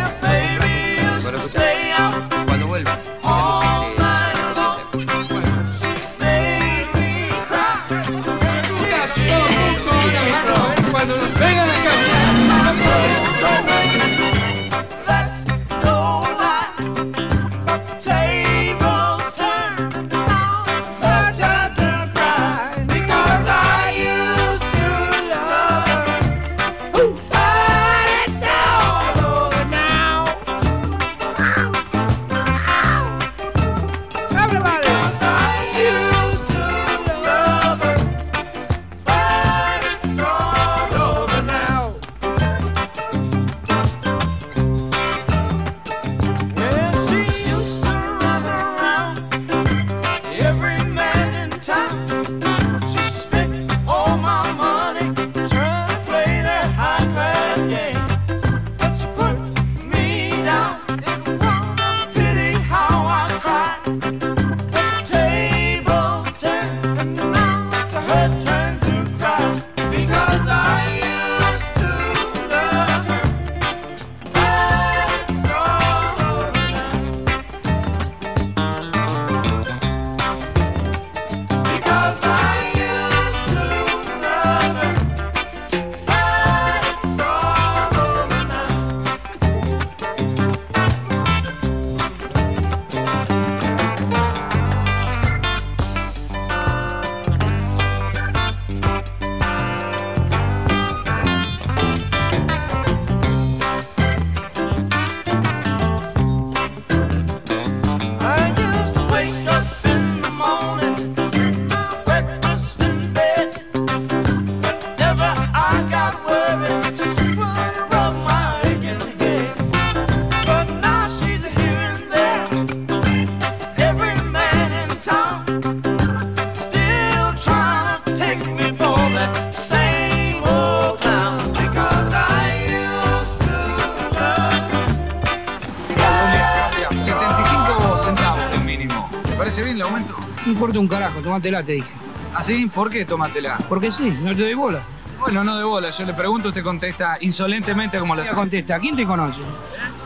Tomátela, te dije. ¿Ah, sí? ¿Por qué tómatela? Porque sí, no te doy bola. Bueno, no de bola. Yo le pregunto, usted contesta insolentemente como la... Ella contesta, ¿quién te conoce?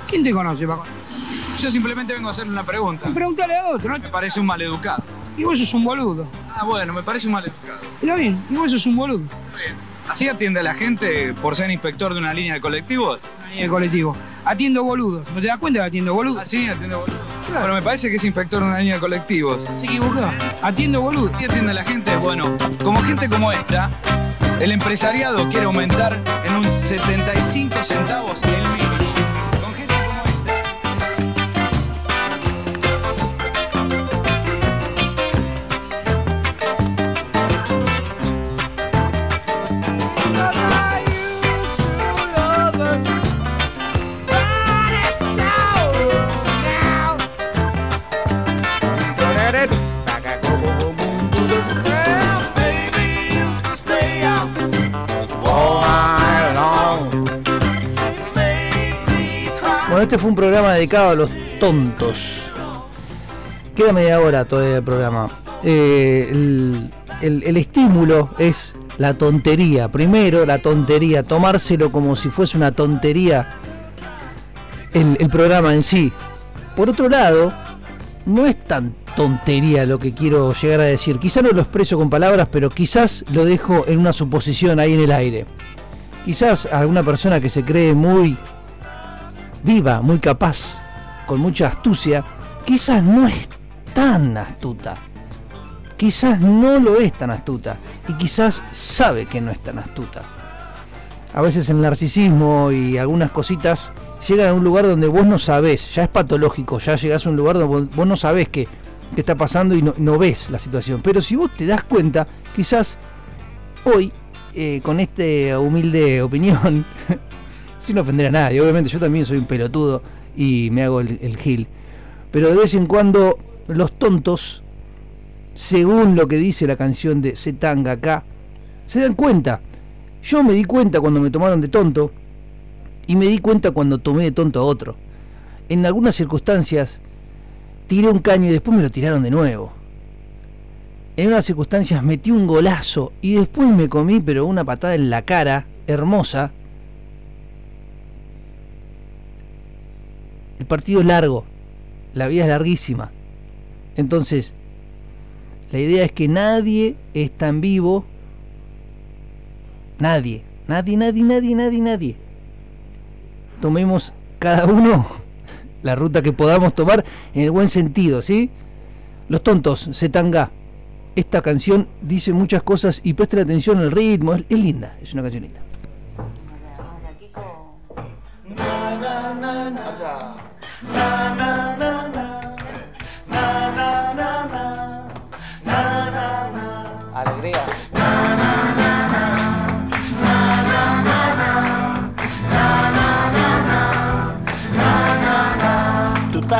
¿Quién te conoce, Paco? Yo simplemente vengo a hacerle una pregunta. Pregúntale a otro, ¿no? Me parece un maleducado. Y vos sos un boludo. Ah, bueno, me parece un maleducado. Está bien, y vos sos un boludo. ¿Así atiende a la gente por ser inspector de una línea de colectivos? Una línea de colectivo. Atiendo boludos. ¿No te das cuenta que atiendo boludos? ¿Ah, sí? Atiende Bueno, me parece que es inspector de una línea de colectivos. Se equivocó. Atiendo boludos. ¿Sí atiende a la gente? Bueno, como gente como esta, el empresariado quiere aumentar en un 75 centavos el este fue un programa dedicado a los tontos. Queda media hora todavía el programa. Eh, el, estímulo es la tontería. Primero, la tontería. Tomárselo como si fuese una tontería el, el programa en sí. Por otro lado, no es tan tontería lo que quiero llegar a decir. Quizás no lo expreso con palabras, pero quizás lo dejo en una suposición ahí en el aire. Quizás alguna persona que se cree muy viva, muy capaz, con mucha astucia, quizás no es tan astuta. Quizás no lo es tan astuta. Y quizás sabe que no es tan astuta. A veces el narcisismo y algunas cositas llegan a un lugar donde vos no sabés, ya es patológico, ya llegás a un lugar donde vos- no sabés qué, qué está pasando y no, no ves la situación. Pero si vos te das cuenta, quizás hoy, eh, con esta humilde opinión, sin ofender a nadie, obviamente yo también soy un pelotudo y me hago el, gil. Pero de vez en cuando los tontos, según lo que dice la canción de Zetanga acá, se dan cuenta. Yo me di cuenta cuando me tomaron de tonto y me di cuenta cuando tomé de tonto a otro. En algunas circunstancias tiré un caño y después me lo tiraron de nuevo. En unas circunstancias metí un golazo y después me comí pero una patada en la cara hermosa. El partido es largo, la vida es larguísima. Entonces, la idea es que nadie es tan vivo. Nadie, nadie, nadie, nadie, nadie, nadie. Tomemos cada uno la ruta que podamos tomar en el buen sentido, ¿sí? Los tontos, Zetanga. Esta canción dice muchas cosas y presten atención al ritmo, es, es linda, es una canción linda.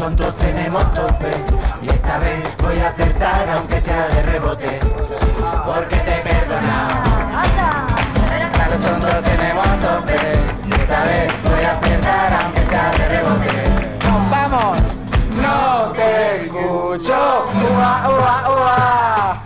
Tontos tenemos tope. Y esta vez voy a acertar aunque sea de rebote. Porque te he perdonado. Hasta los tontos tenemos tope. Y esta vez voy a acertar aunque sea de rebote. ¡Nos vamos! No te escucho. Ua, ua, ua.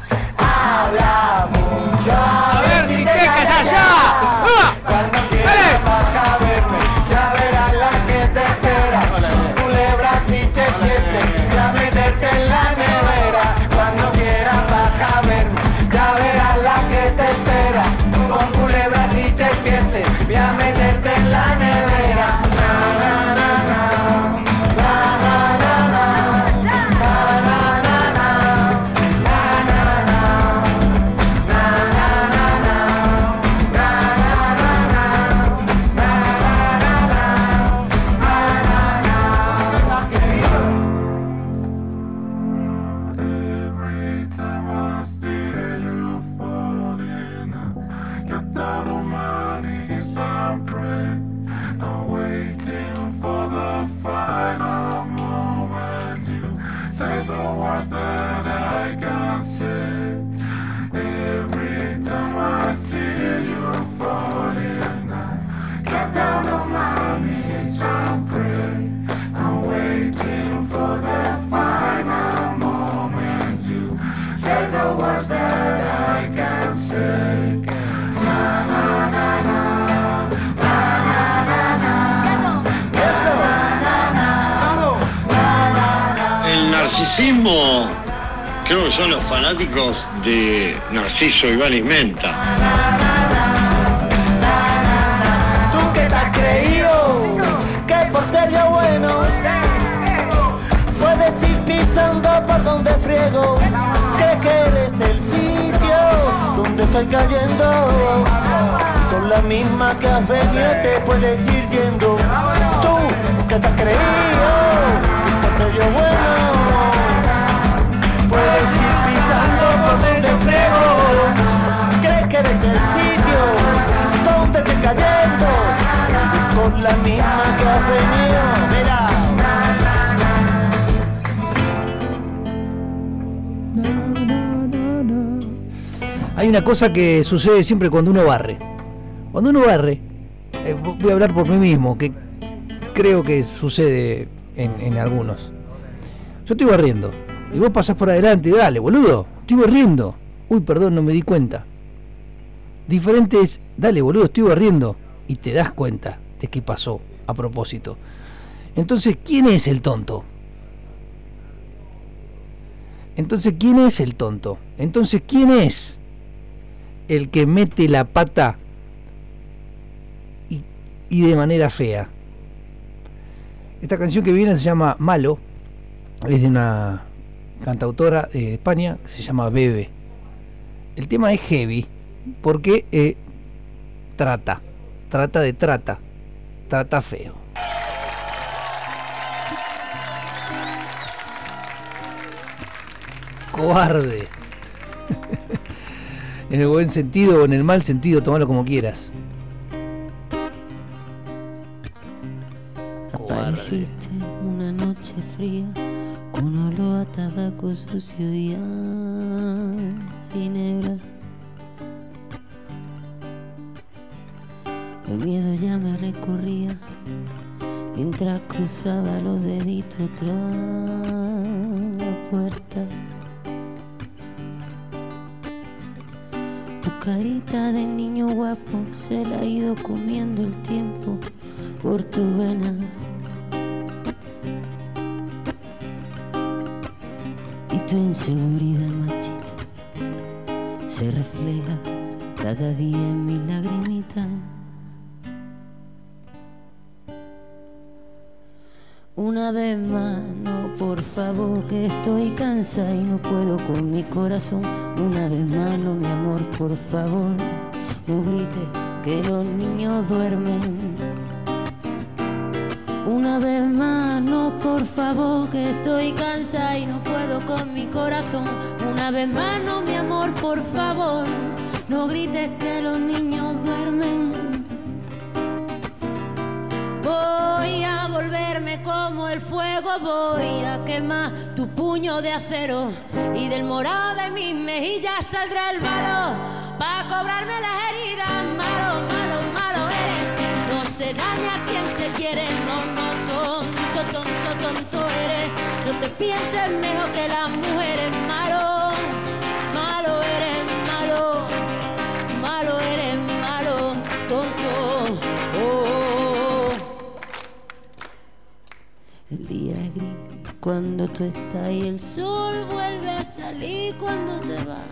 Narcisismo creo que son los fanáticos de Narciso Ibáñez Menta. Tú que te has creído que por ser yo bueno puedes ir pisando por donde friego. Crees que eres el sitio donde estoy cayendo. Con la misma que has venido te puedes ir yendo. Tú que te has creído que por ser yo bueno Con la misma que has venido. Hay una cosa que sucede siempre cuando uno barre. Cuando uno barre, eh, voy a hablar por mí mismo, que creo que sucede en, algunos. Yo estoy barriendo. Y vos pasás por adelante, dale, boludo, estoy barriendo. Uy, perdón, no me di cuenta. Diferente es, dale, boludo, estoy barriendo. Y te das cuenta de qué pasó a propósito. Entonces, ¿quién es el tonto? Entonces, ¿quién es el tonto? Entonces, ¿quién es el que mete la pata y, de manera fea? Esta canción que viene se llama Malo, es de una cantautora de España que se llama Bebe. El tema es heavy porque eh, trata, trata de trata, trata feo. Cobarde. en el buen sentido o en el mal sentido, tomalo como quieras. Apareciste una noche fría con olor a tabaco sucio y a. miedo ya me recorría mientras cruzaba los deditos tras la puerta. Tu carita de niño guapo se la ha ido comiendo el tiempo por tu vena. Y tu inseguridad machita se refleja cada día en mi lagrimita. Una vez más, no, por favor, que estoy cansada y no puedo con mi corazón. Una vez más, no, mi amor, por favor, no grites que los niños duermen. Una vez más, no, por favor, que estoy cansada y no puedo con mi corazón. Una vez más, no, mi amor, por favor, no grites que los niños duermen. Voy a volverme como el fuego, voy a quemar tu puño de acero y del morado de mis mejillas saldrá el valor para cobrarme las heridas. Malo, malo, malo eres, no se daña a quien se quiere, no, no, tonto, tonto, tonto eres, no te pienses mejor que las mujeres. Malo, cuando tú estás y el sol vuelve a salir cuando te vas.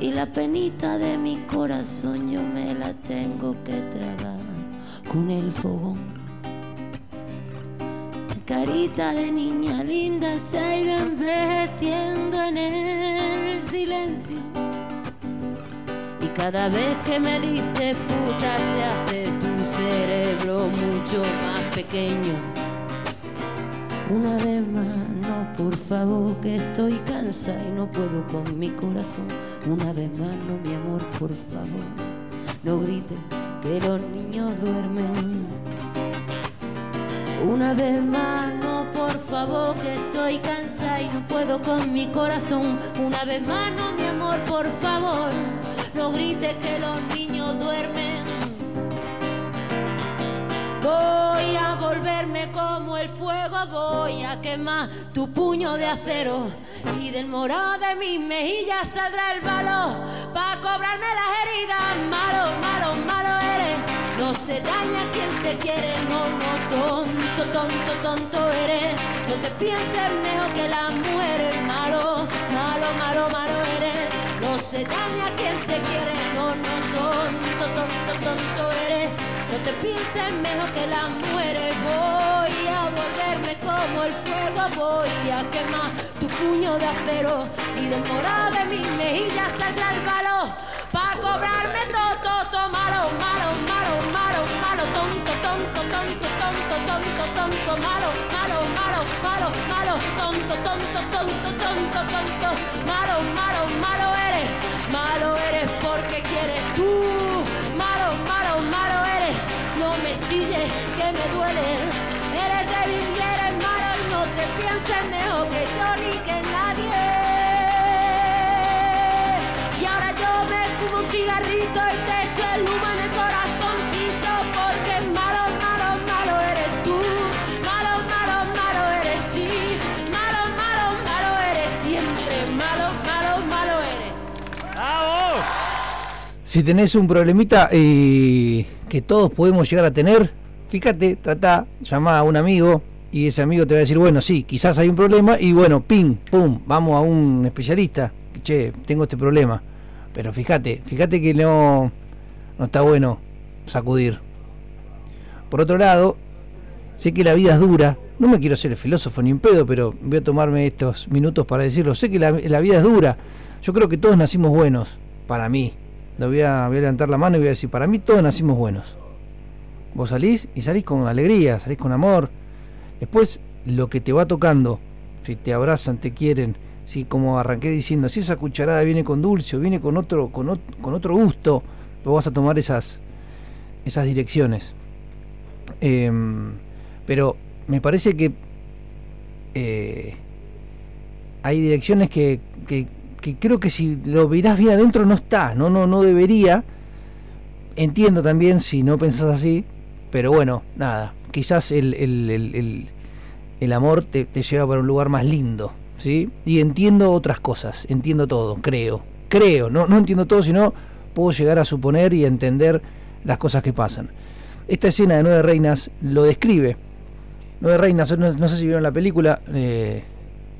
Y la penita de mi corazón yo me la tengo que tragar con el fogón. Mi carita de niña linda se ha ido envejeciendo en el silencio. Y cada vez que me dices puta se hace tu cerebro mucho más pequeño. Una vez más, no, por favor, que estoy cansada y no puedo con mi corazón. Una vez más, no, mi amor, por favor, no grites que los niños duermen. Una vez más, no, por favor, que estoy cansada y no puedo con mi corazón. Una vez más, no, mi amor, por favor, no grites que los niños duermen. Voy a volverme como el fuego, voy a quemar tu puño de acero y del morado de mis mejillas saldrá el valor para cobrarme las heridas. Malo, malo, malo eres, No se daña quien se quiere, no, no, tonto, tonto, tonto eres. No te pienses mejor que las mujeres, malo, malo, malo, malo eres. No se daña quien se quiere, no, no, tonto, tonto, tonto eres. No te pienses mejor que las mujeres, voy a volverme como el fuego, voy a quemar tu puño de acero y del morado de mi mejilla saldrá el valor. Pa' cobrarme todo, todo, todo malo, malo, malo, malo, malo, tonto, tonto, tonto, tonto, tonto, tonto, malo, malo, malo, malo, malo, tonto, tonto, tonto, tonto, tonto, malo, malo, malo eres, malo eres porque quieres tú, que me duele, eres débil y eres malo y no te pienses mejor que yo ni que nadie. Y ahora yo me fumo un cigarrito y te echo el humo en el corazoncito porque malo, malo, malo eres tú. Malo, malo, malo eres sí. Malo, malo, malo eres siempre. Malo, malo, malo eres. Si tenés un problemita eh, que todos podemos llegar a tener, fíjate, trata, llama a un amigo y ese amigo te va a decir, bueno, sí, quizás hay un problema y bueno, pim, pum, vamos a un especialista. Che, tengo este problema. Pero fíjate, fíjate que no, no está bueno sacudir. Por otro lado, sé que la vida es dura. No me quiero ser el filósofo ni en pedo, pero voy a tomarme estos minutos para decirlo. Sé que la, la vida es dura. Yo creo que todos nacimos buenos, para mí. Lo voy a, voy a levantar la mano y voy a decir, para mí todos nacimos buenos. Vos salís y salís con alegría, salís con amor. Después, lo que te va tocando, si te abrazan, te quieren, si como arranqué diciendo, si esa cucharada viene con dulce o viene con otro, con, ot- con otro gusto, vos vas a tomar esas, esas direcciones. Em, pero me parece que eh, hay direcciones que- que creo que si lo mirás bien adentro no está, no, no, no debería. Entiendo también si no pensás así, pero bueno, nada, quizás el, el- el- el- amor te, te lleva para un lugar más lindo, ¿sí? Y entiendo otras cosas, entiendo todo, creo, creo, no, no entiendo todo, sino puedo llegar a suponer y a entender las cosas que pasan. Esta escena de Nueve Reinas lo describe. Nueve Reinas, no, no sé si vieron la película, eh,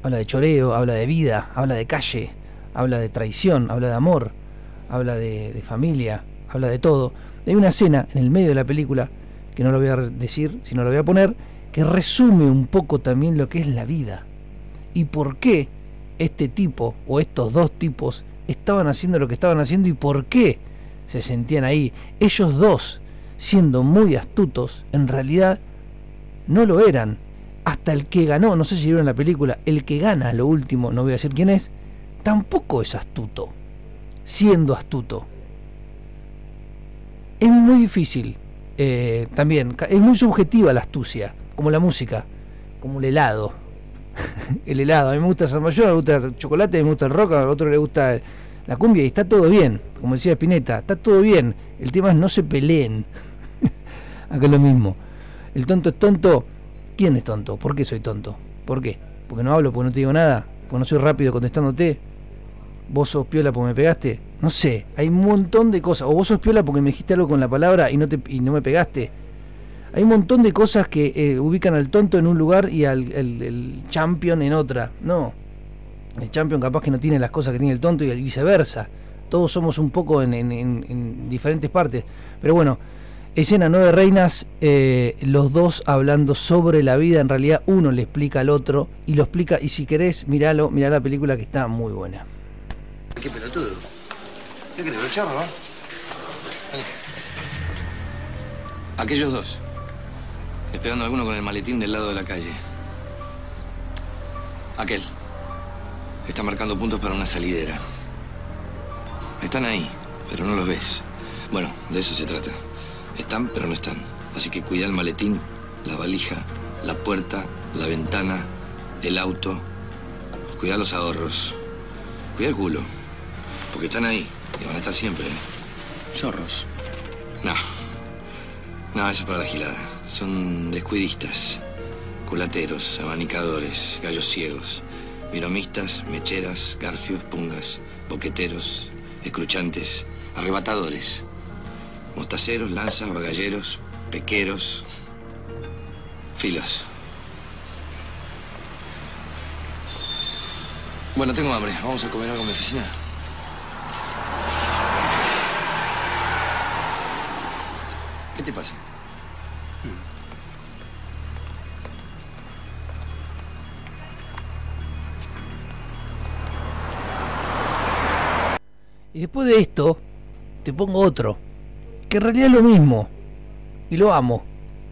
habla de choreo, habla de vida, habla de calle, habla de traición, habla de amor, habla de, familia, habla de todo. Hay una escena en el medio de la película, que no lo voy a decir, sino lo voy a poner, que resume un poco también lo que es la vida. Y por qué este tipo o estos dos tipos estaban haciendo lo que estaban haciendo y por qué se sentían ahí. Ellos dos, siendo muy astutos, en realidad no lo eran. Hasta el que ganó, no sé si vieron la película, el que gana lo último, no voy a decir quién es, tampoco es astuto, siendo astuto. Es muy difícil, eh, también, es muy subjetiva la astucia, como la música, como el helado. el helado, a mí me gusta San Mayor, me gusta el chocolate, me gusta el rock, al otro le gusta la cumbia y está todo bien, como decía Spinetta, está todo bien. El tema es no se peleen. Acá es lo mismo. El tonto es tonto. ¿Quién es tonto? ¿Por qué soy tonto? ¿Por qué? ¿Porque no hablo? ¿Porque no te digo nada? ¿Porque no soy rápido contestándote? ¿Vos sos piola porque me pegaste? No sé, hay un montón de cosas. O vos sos piola porque me dijiste algo con la palabra y no, te, y no me pegaste. Hay un montón de cosas que eh, ubican al tonto en un lugar y al el, el champion en otra. No. El champion capaz que no tiene las cosas que tiene el tonto y viceversa. Todos somos un poco en, en- en- en diferentes partes. Pero bueno, escena nueve reinas, eh, los dos hablando sobre la vida. En realidad uno le explica al otro y lo explica. Y si querés, miralo, mirá la película que está muy buena. Qué pelotudo. ¿Qué ver chorro, no? Aquellos dos. Esperando a alguno con el maletín del lado de la calle. Aquel. Está marcando puntos para una salidera. Están ahí, pero no los ves. Bueno, de eso se trata. Están, pero no están. Así que cuida el maletín, la valija, la puerta, la ventana, el auto. Cuida los ahorros. Cuida el culo. Porque están ahí y van a estar siempre. ¿eh? Chorros. No. No, eso es para la gilada. Son descuidistas, culateros, abanicadores, gallos ciegos, viromistas, mecheras, garfios, pungas, boqueteros, escruchantes, arrebatadores. Mostaceros, lanzas, bagalleros, pequeros, filos. Bueno, tengo hambre. Vamos a comer algo en mi oficina. ¿Qué te pasa? Y después de esto, te pongo otro, que en realidad es lo mismo. Y lo amo,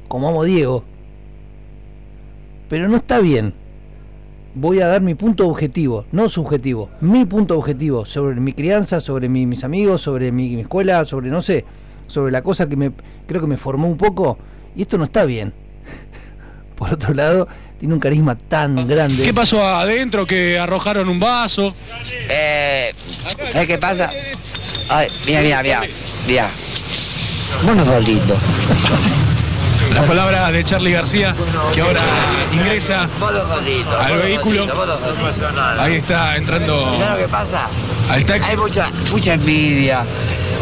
como amo a Diego. Pero no está bien. Voy a dar mi punto objetivo, no subjetivo, mi punto objetivo sobre mi crianza, sobre mi- mis amigos, sobre mi, mi escuela, sobre no sé, sobre la cosa que me creo que me formó un poco. Y esto no está bien. Por otro lado, tiene un carisma tan grande. ¿Qué pasó adentro? Que arrojaron un vaso. Eh, ¿Sabes qué pasa? Ay, mira, mira, mira, mira. Vos no sos lindo. Las palabras de Charlie García, que ahora ingresa al vehículo. Ahí está entrando Mirá lo que pasa. al taxi. Hay mucha, mucha envidia,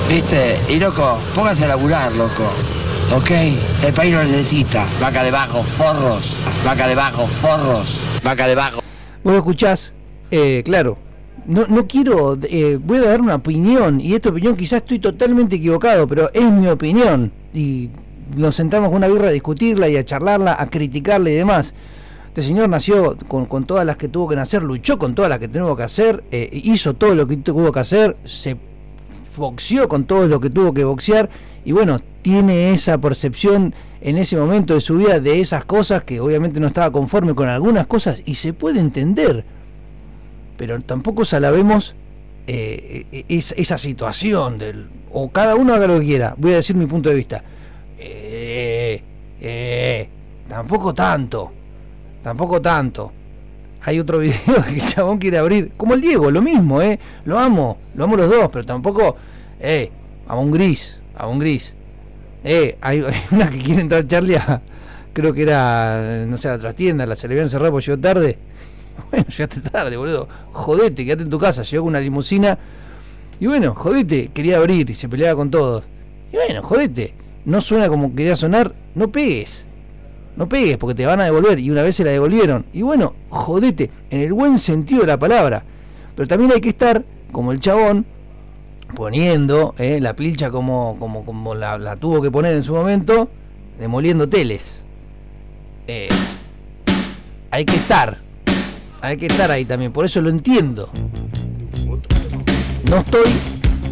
¿viste? Y loco, póngase a laburar, loco. ¿Ok? El país lo necesita. Vaca de bajo, forros. Vaca de bajo, forros. Vaca de bajo. Vos lo escuchás, eh, claro. No, no quiero, eh, voy a dar una opinión, y esta opinión quizás estoy totalmente equivocado, pero es mi opinión. Y nos sentamos con una birra a discutirla y a charlarla, a criticarla y demás. Este señor nació con, con todas las que tuvo que nacer, luchó con todas las que tuvo que hacer, eh, hizo todo lo que tuvo que hacer, se boxeó con todo lo que tuvo que boxear y bueno, tiene esa percepción en ese momento de su vida de esas cosas que obviamente no estaba conforme con algunas cosas y se puede entender, pero tampoco salabemos eh, eh, es- esa situación del o cada uno haga lo que quiera, voy a decir mi punto de vista. Eh, eh, tampoco tanto, tampoco tanto. Hay otro video que el chabón quiere abrir, como el Diego, lo mismo, eh. Lo amo, lo amo los dos, pero tampoco, eh, a un gris, a un gris. Eh, hay, una que quiere entrar Charlie a, creo que era, no sé, la trastienda, la se le había encerrado porque llegó tarde. Bueno, llegaste tarde, boludo. Jodete, quédate en tu casa. Llegó con una limusina. Y bueno, jodete, quería abrir y se peleaba con todos. Y bueno, jodete. No suena como quería sonar, no pegues. No pegues porque te van a devolver. Y una vez se la devolvieron. Y bueno, jodete, en el buen sentido de la palabra. Pero también hay que estar, como el chabón, poniendo eh, la pilcha como, como, como la, tuvo que poner en su momento, demoliendo teles. Eh, hay que estar. Hay que estar ahí también, por eso lo entiendo. No estoy,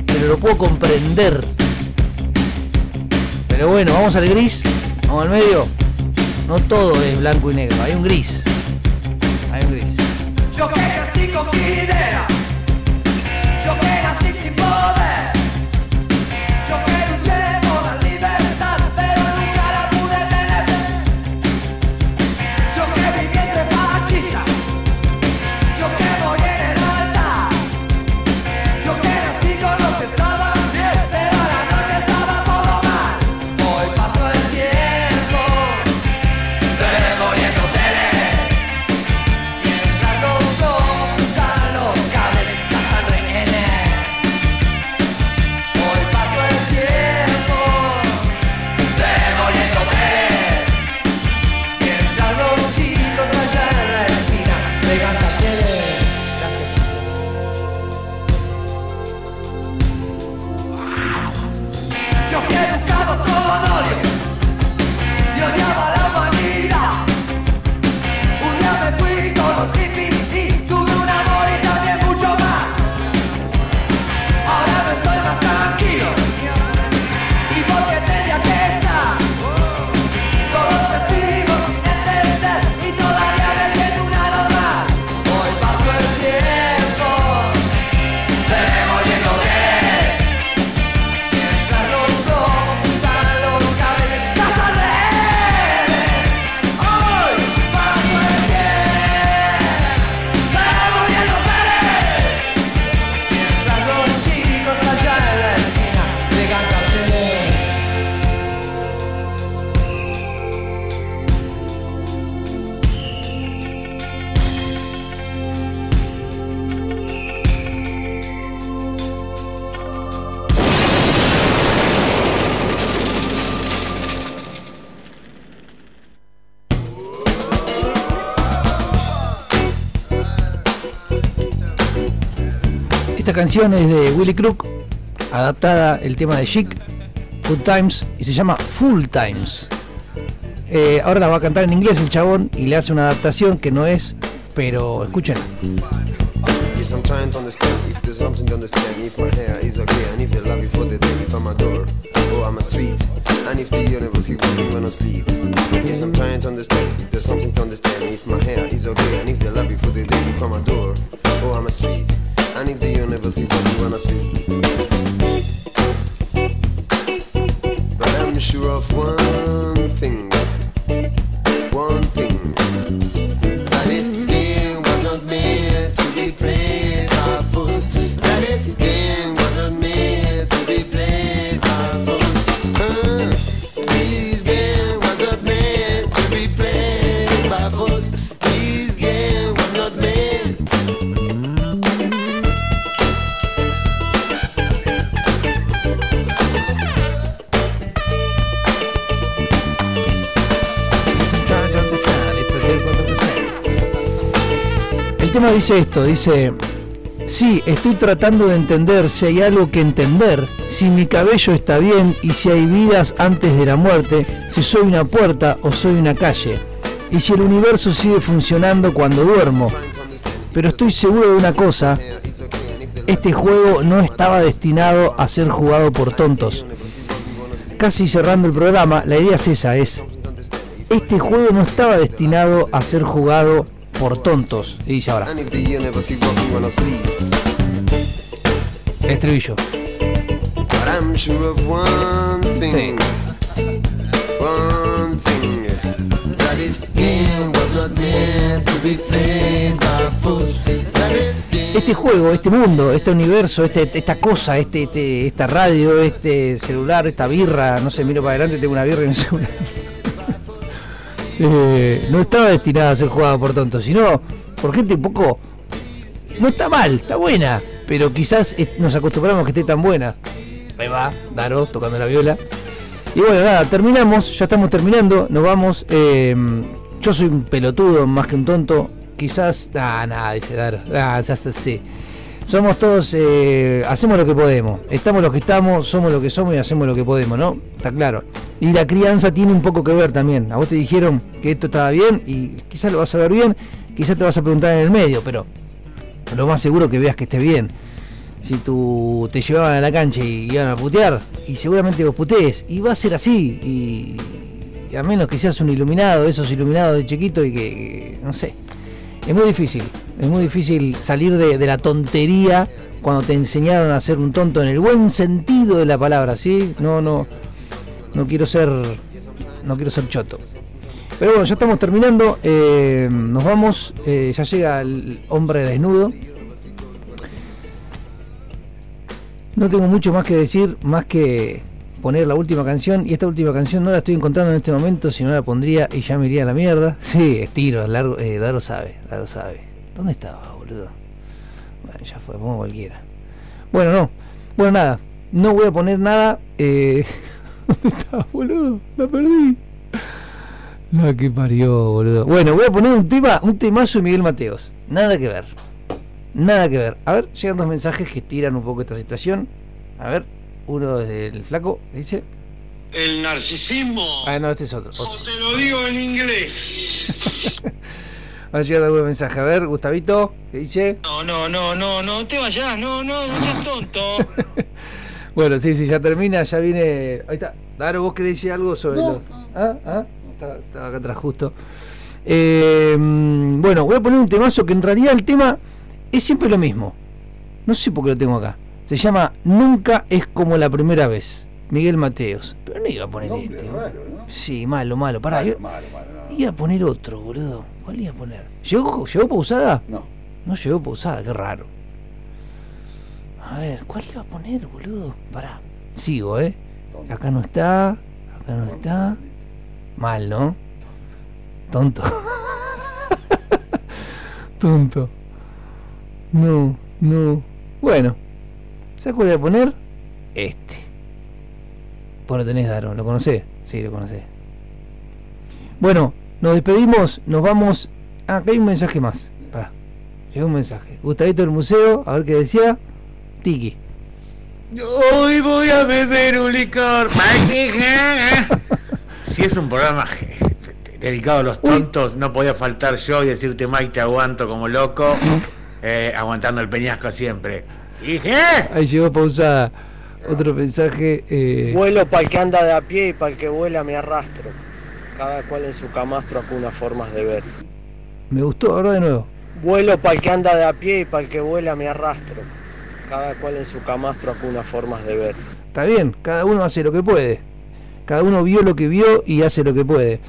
pero lo puedo comprender. Pero bueno, vamos al gris, vamos al medio. No todo es blanco y negro, hay un gris. Hay un gris. Yo con mi idea, yo sin poder, Esta canción es de Willy Crook, adaptada el tema de Chic, Good Times, y se llama Full Times. Eh, ahora la va a cantar en inglés el chabón y le hace una adaptación que no es, pero escuchen. Yes, I'm trying to understand if there's something to understand. If my hair is okay, and if love for the day, a door, I'm a street, Tennessee. Dice esto, dice, sí, estoy tratando de entender si hay algo que entender, si mi cabello está bien y si hay vidas antes de la muerte, si soy una puerta o soy una calle, y si el universo sigue funcionando cuando duermo. Pero estoy seguro de una cosa, este juego no estaba destinado a ser jugado por tontos. Casi cerrando el programa, la idea es esa, es, este juego no estaba destinado a ser jugado por tontos, se dice ahora. Estribillo. Este juego, este mundo, este universo, este, esta cosa, este, este- esta radio, este celular, esta birra, no sé, miro para adelante, tengo una birra y un celular. Eh, no estaba destinada a ser jugada por tontos, sino por gente un poco. No está mal, está buena, pero quizás nos acostumbramos a que esté tan buena. Ahí va, Daro tocando la viola. Y bueno, nada, terminamos, ya estamos terminando, nos vamos. eh, yo soy un pelotudo más que un tonto. Quizás. Ah, nada, dice Daro. Ah, ya sí. Somos todos, eh, hacemos lo que podemos. Estamos los que estamos, somos lo que somos y hacemos lo que podemos, ¿no? Está claro. Y la crianza tiene un poco que ver también. A vos te dijeron que esto estaba bien y quizás lo vas a ver bien, quizás te vas a preguntar en el medio, pero lo más seguro que veas que esté bien. Si tú te llevaban a la cancha y iban a putear, y seguramente vos putees, y va a ser así, y, a menos que seas un iluminado, esos iluminados de chiquito y que, que- no sé, es muy difícil, es muy difícil salir de, de la tontería cuando te enseñaron a ser un tonto en el buen sentido de la palabra, ¿sí? No, no, no quiero ser, no quiero ser choto. Pero bueno, ya estamos terminando, eh, nos vamos, eh, ya llega el hombre desnudo. No tengo mucho más que decir, más que poner la última canción. Y esta última canción no la estoy encontrando en este momento, si no la pondría y ya me iría a la mierda. Sí, estiro, largo, eh, Daro sabe, Daro sabe. ¿Dónde estaba, boludo? Bueno, ya fue, pongo cualquiera. Bueno, no. Bueno, nada. No voy a poner nada. Eh... ¿Dónde estaba, boludo? La perdí. La que parió, boludo. Bueno, voy a poner un tema, un temazo de Miguel Mateos. Nada que ver. Nada que ver. A ver, llegan dos mensajes que tiran un poco esta situación. A ver, uno desde el flaco, dice. El narcisismo. Ah, no, este es otro. otro. Te lo digo en inglés. Va a llegar algún mensaje. A ver, Gustavito, ¿qué dice? No, no, no, no, no te vayas, no, no, no seas tonto. Bueno, sí, sí, ya termina, ya viene. Ahí está. Daro, ¿vos querés decir algo sobre No, lo- Ah, ah, estaba, estaba acá atrás justo. Eh, bueno, voy a poner un temazo que en realidad el tema es siempre lo mismo. No sé por qué lo tengo acá. Se llama Nunca es como la primera vez. Miguel Mateos. Pero no iba a poner este. Sí, malo, malo. Pará, iba, iba a poner otro, boludo. ¿Cuál iba a poner? ¿Llegó, llegó pausada? No. No llegó pausada, qué raro. A ver, ¿cuál iba a poner, boludo? Pará. Sigo, ¿eh? Acá no está. Acá no está. Mal, ¿no? Tonto. Tonto. No, no. Bueno. ¿Sabes cuál voy a poner? Este. Vos lo tenés, Daro. ¿Lo conocés? Sí, lo conocés. Bueno, nos despedimos. Nos vamos. Ah, acá hay un mensaje más. Pará. Llegó un mensaje. Gustavito del museo. A ver qué decía. Hoy voy a beber un licor. Si es un programa dedicado a los tontos, no podía faltar yo y decirte, Mike, te aguanto como loco, eh, aguantando el peñasco siempre. Dije, Ahí llegó pausada. Otro mensaje. eh, Vuelo para el que anda de a pie y para el que vuela me arrastro. Cada cual en su camastro acuna formas de ver. me gustó, ahora de nuevo. Vuelo para el que anda de a pie y para el que vuela me arrastro. Cada cual en su camastro acuna formas de ver. Está bien, cada uno hace lo que puede. Cada uno vio lo que vio y hace lo que puede.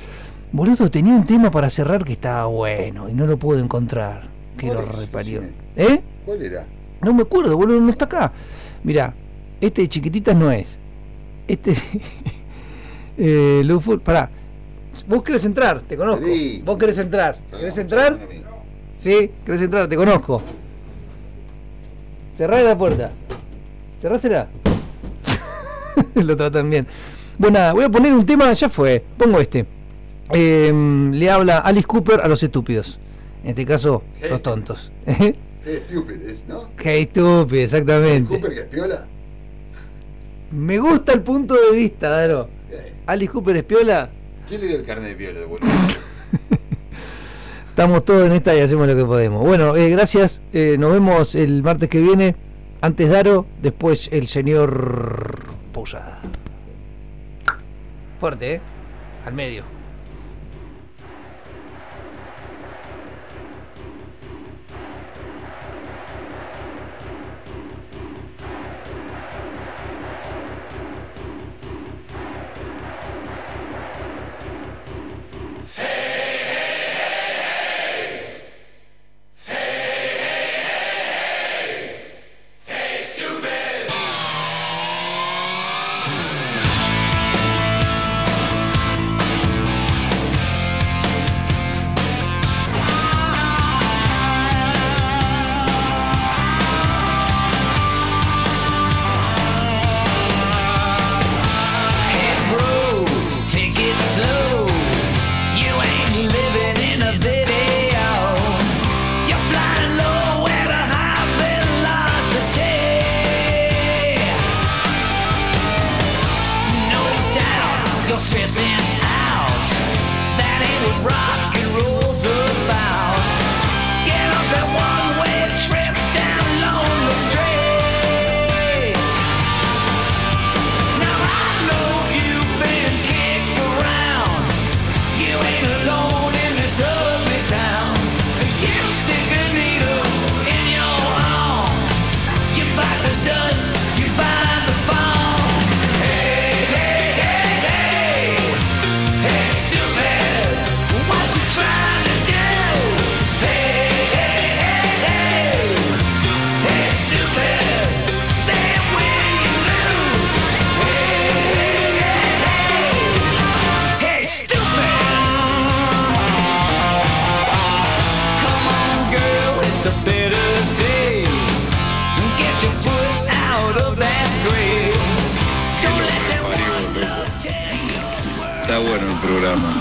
Boludo, tenía un tema para cerrar que estaba bueno y no lo puedo encontrar. Que lo reparió. ¿Eh? ¿Cuál era? No me acuerdo, boludo, no está acá. Mirá, este de chiquititas no es. Este. eh, Lufur, pará. Vos querés entrar, te conozco. Sí. Vos querés entrar. ¿Querés entrar? Sí, querés entrar, te conozco. Cerrá la puerta. Cerrásela. Lo tratan bien. Bueno, nada, voy a poner un tema, ya fue. Pongo este. Eh, le habla Alice Cooper a los estúpidos. En este caso, los tontos. Qué estúpido es, ¿no? Qué estúpido, exactamente. Cooper que es piola. Me gusta el punto de vista, Daro. Alice Cooper es piola. ¿Quién le dio el carnet de piola? Bueno, Estamos todos en esta y hacemos lo que podemos. Bueno, eh, gracias. Eh, nos vemos el martes que viene. Antes Daro, después el señor Posada. Fuerte, ¿eh? Al medio. Stressing out. That ain't what rock programa.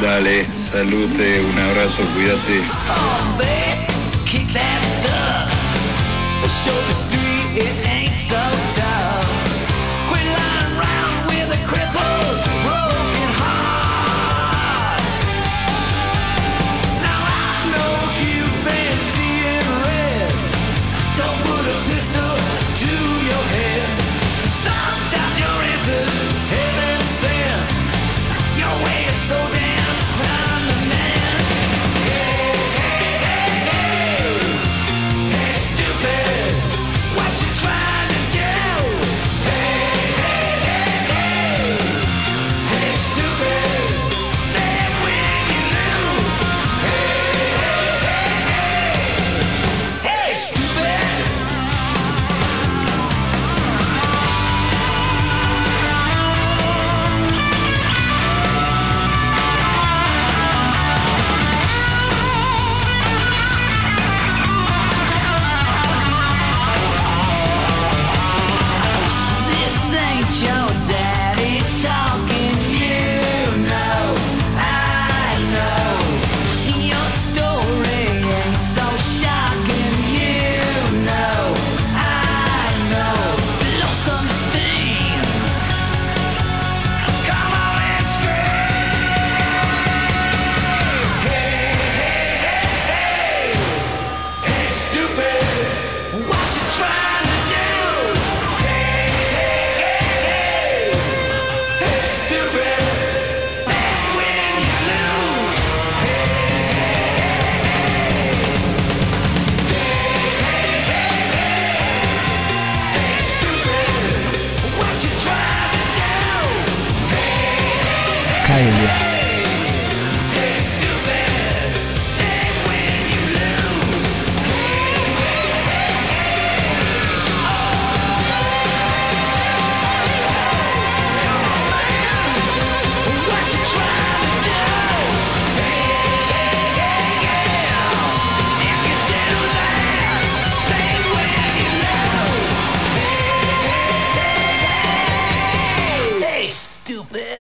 Dale, salute, un abrazo, cuídate.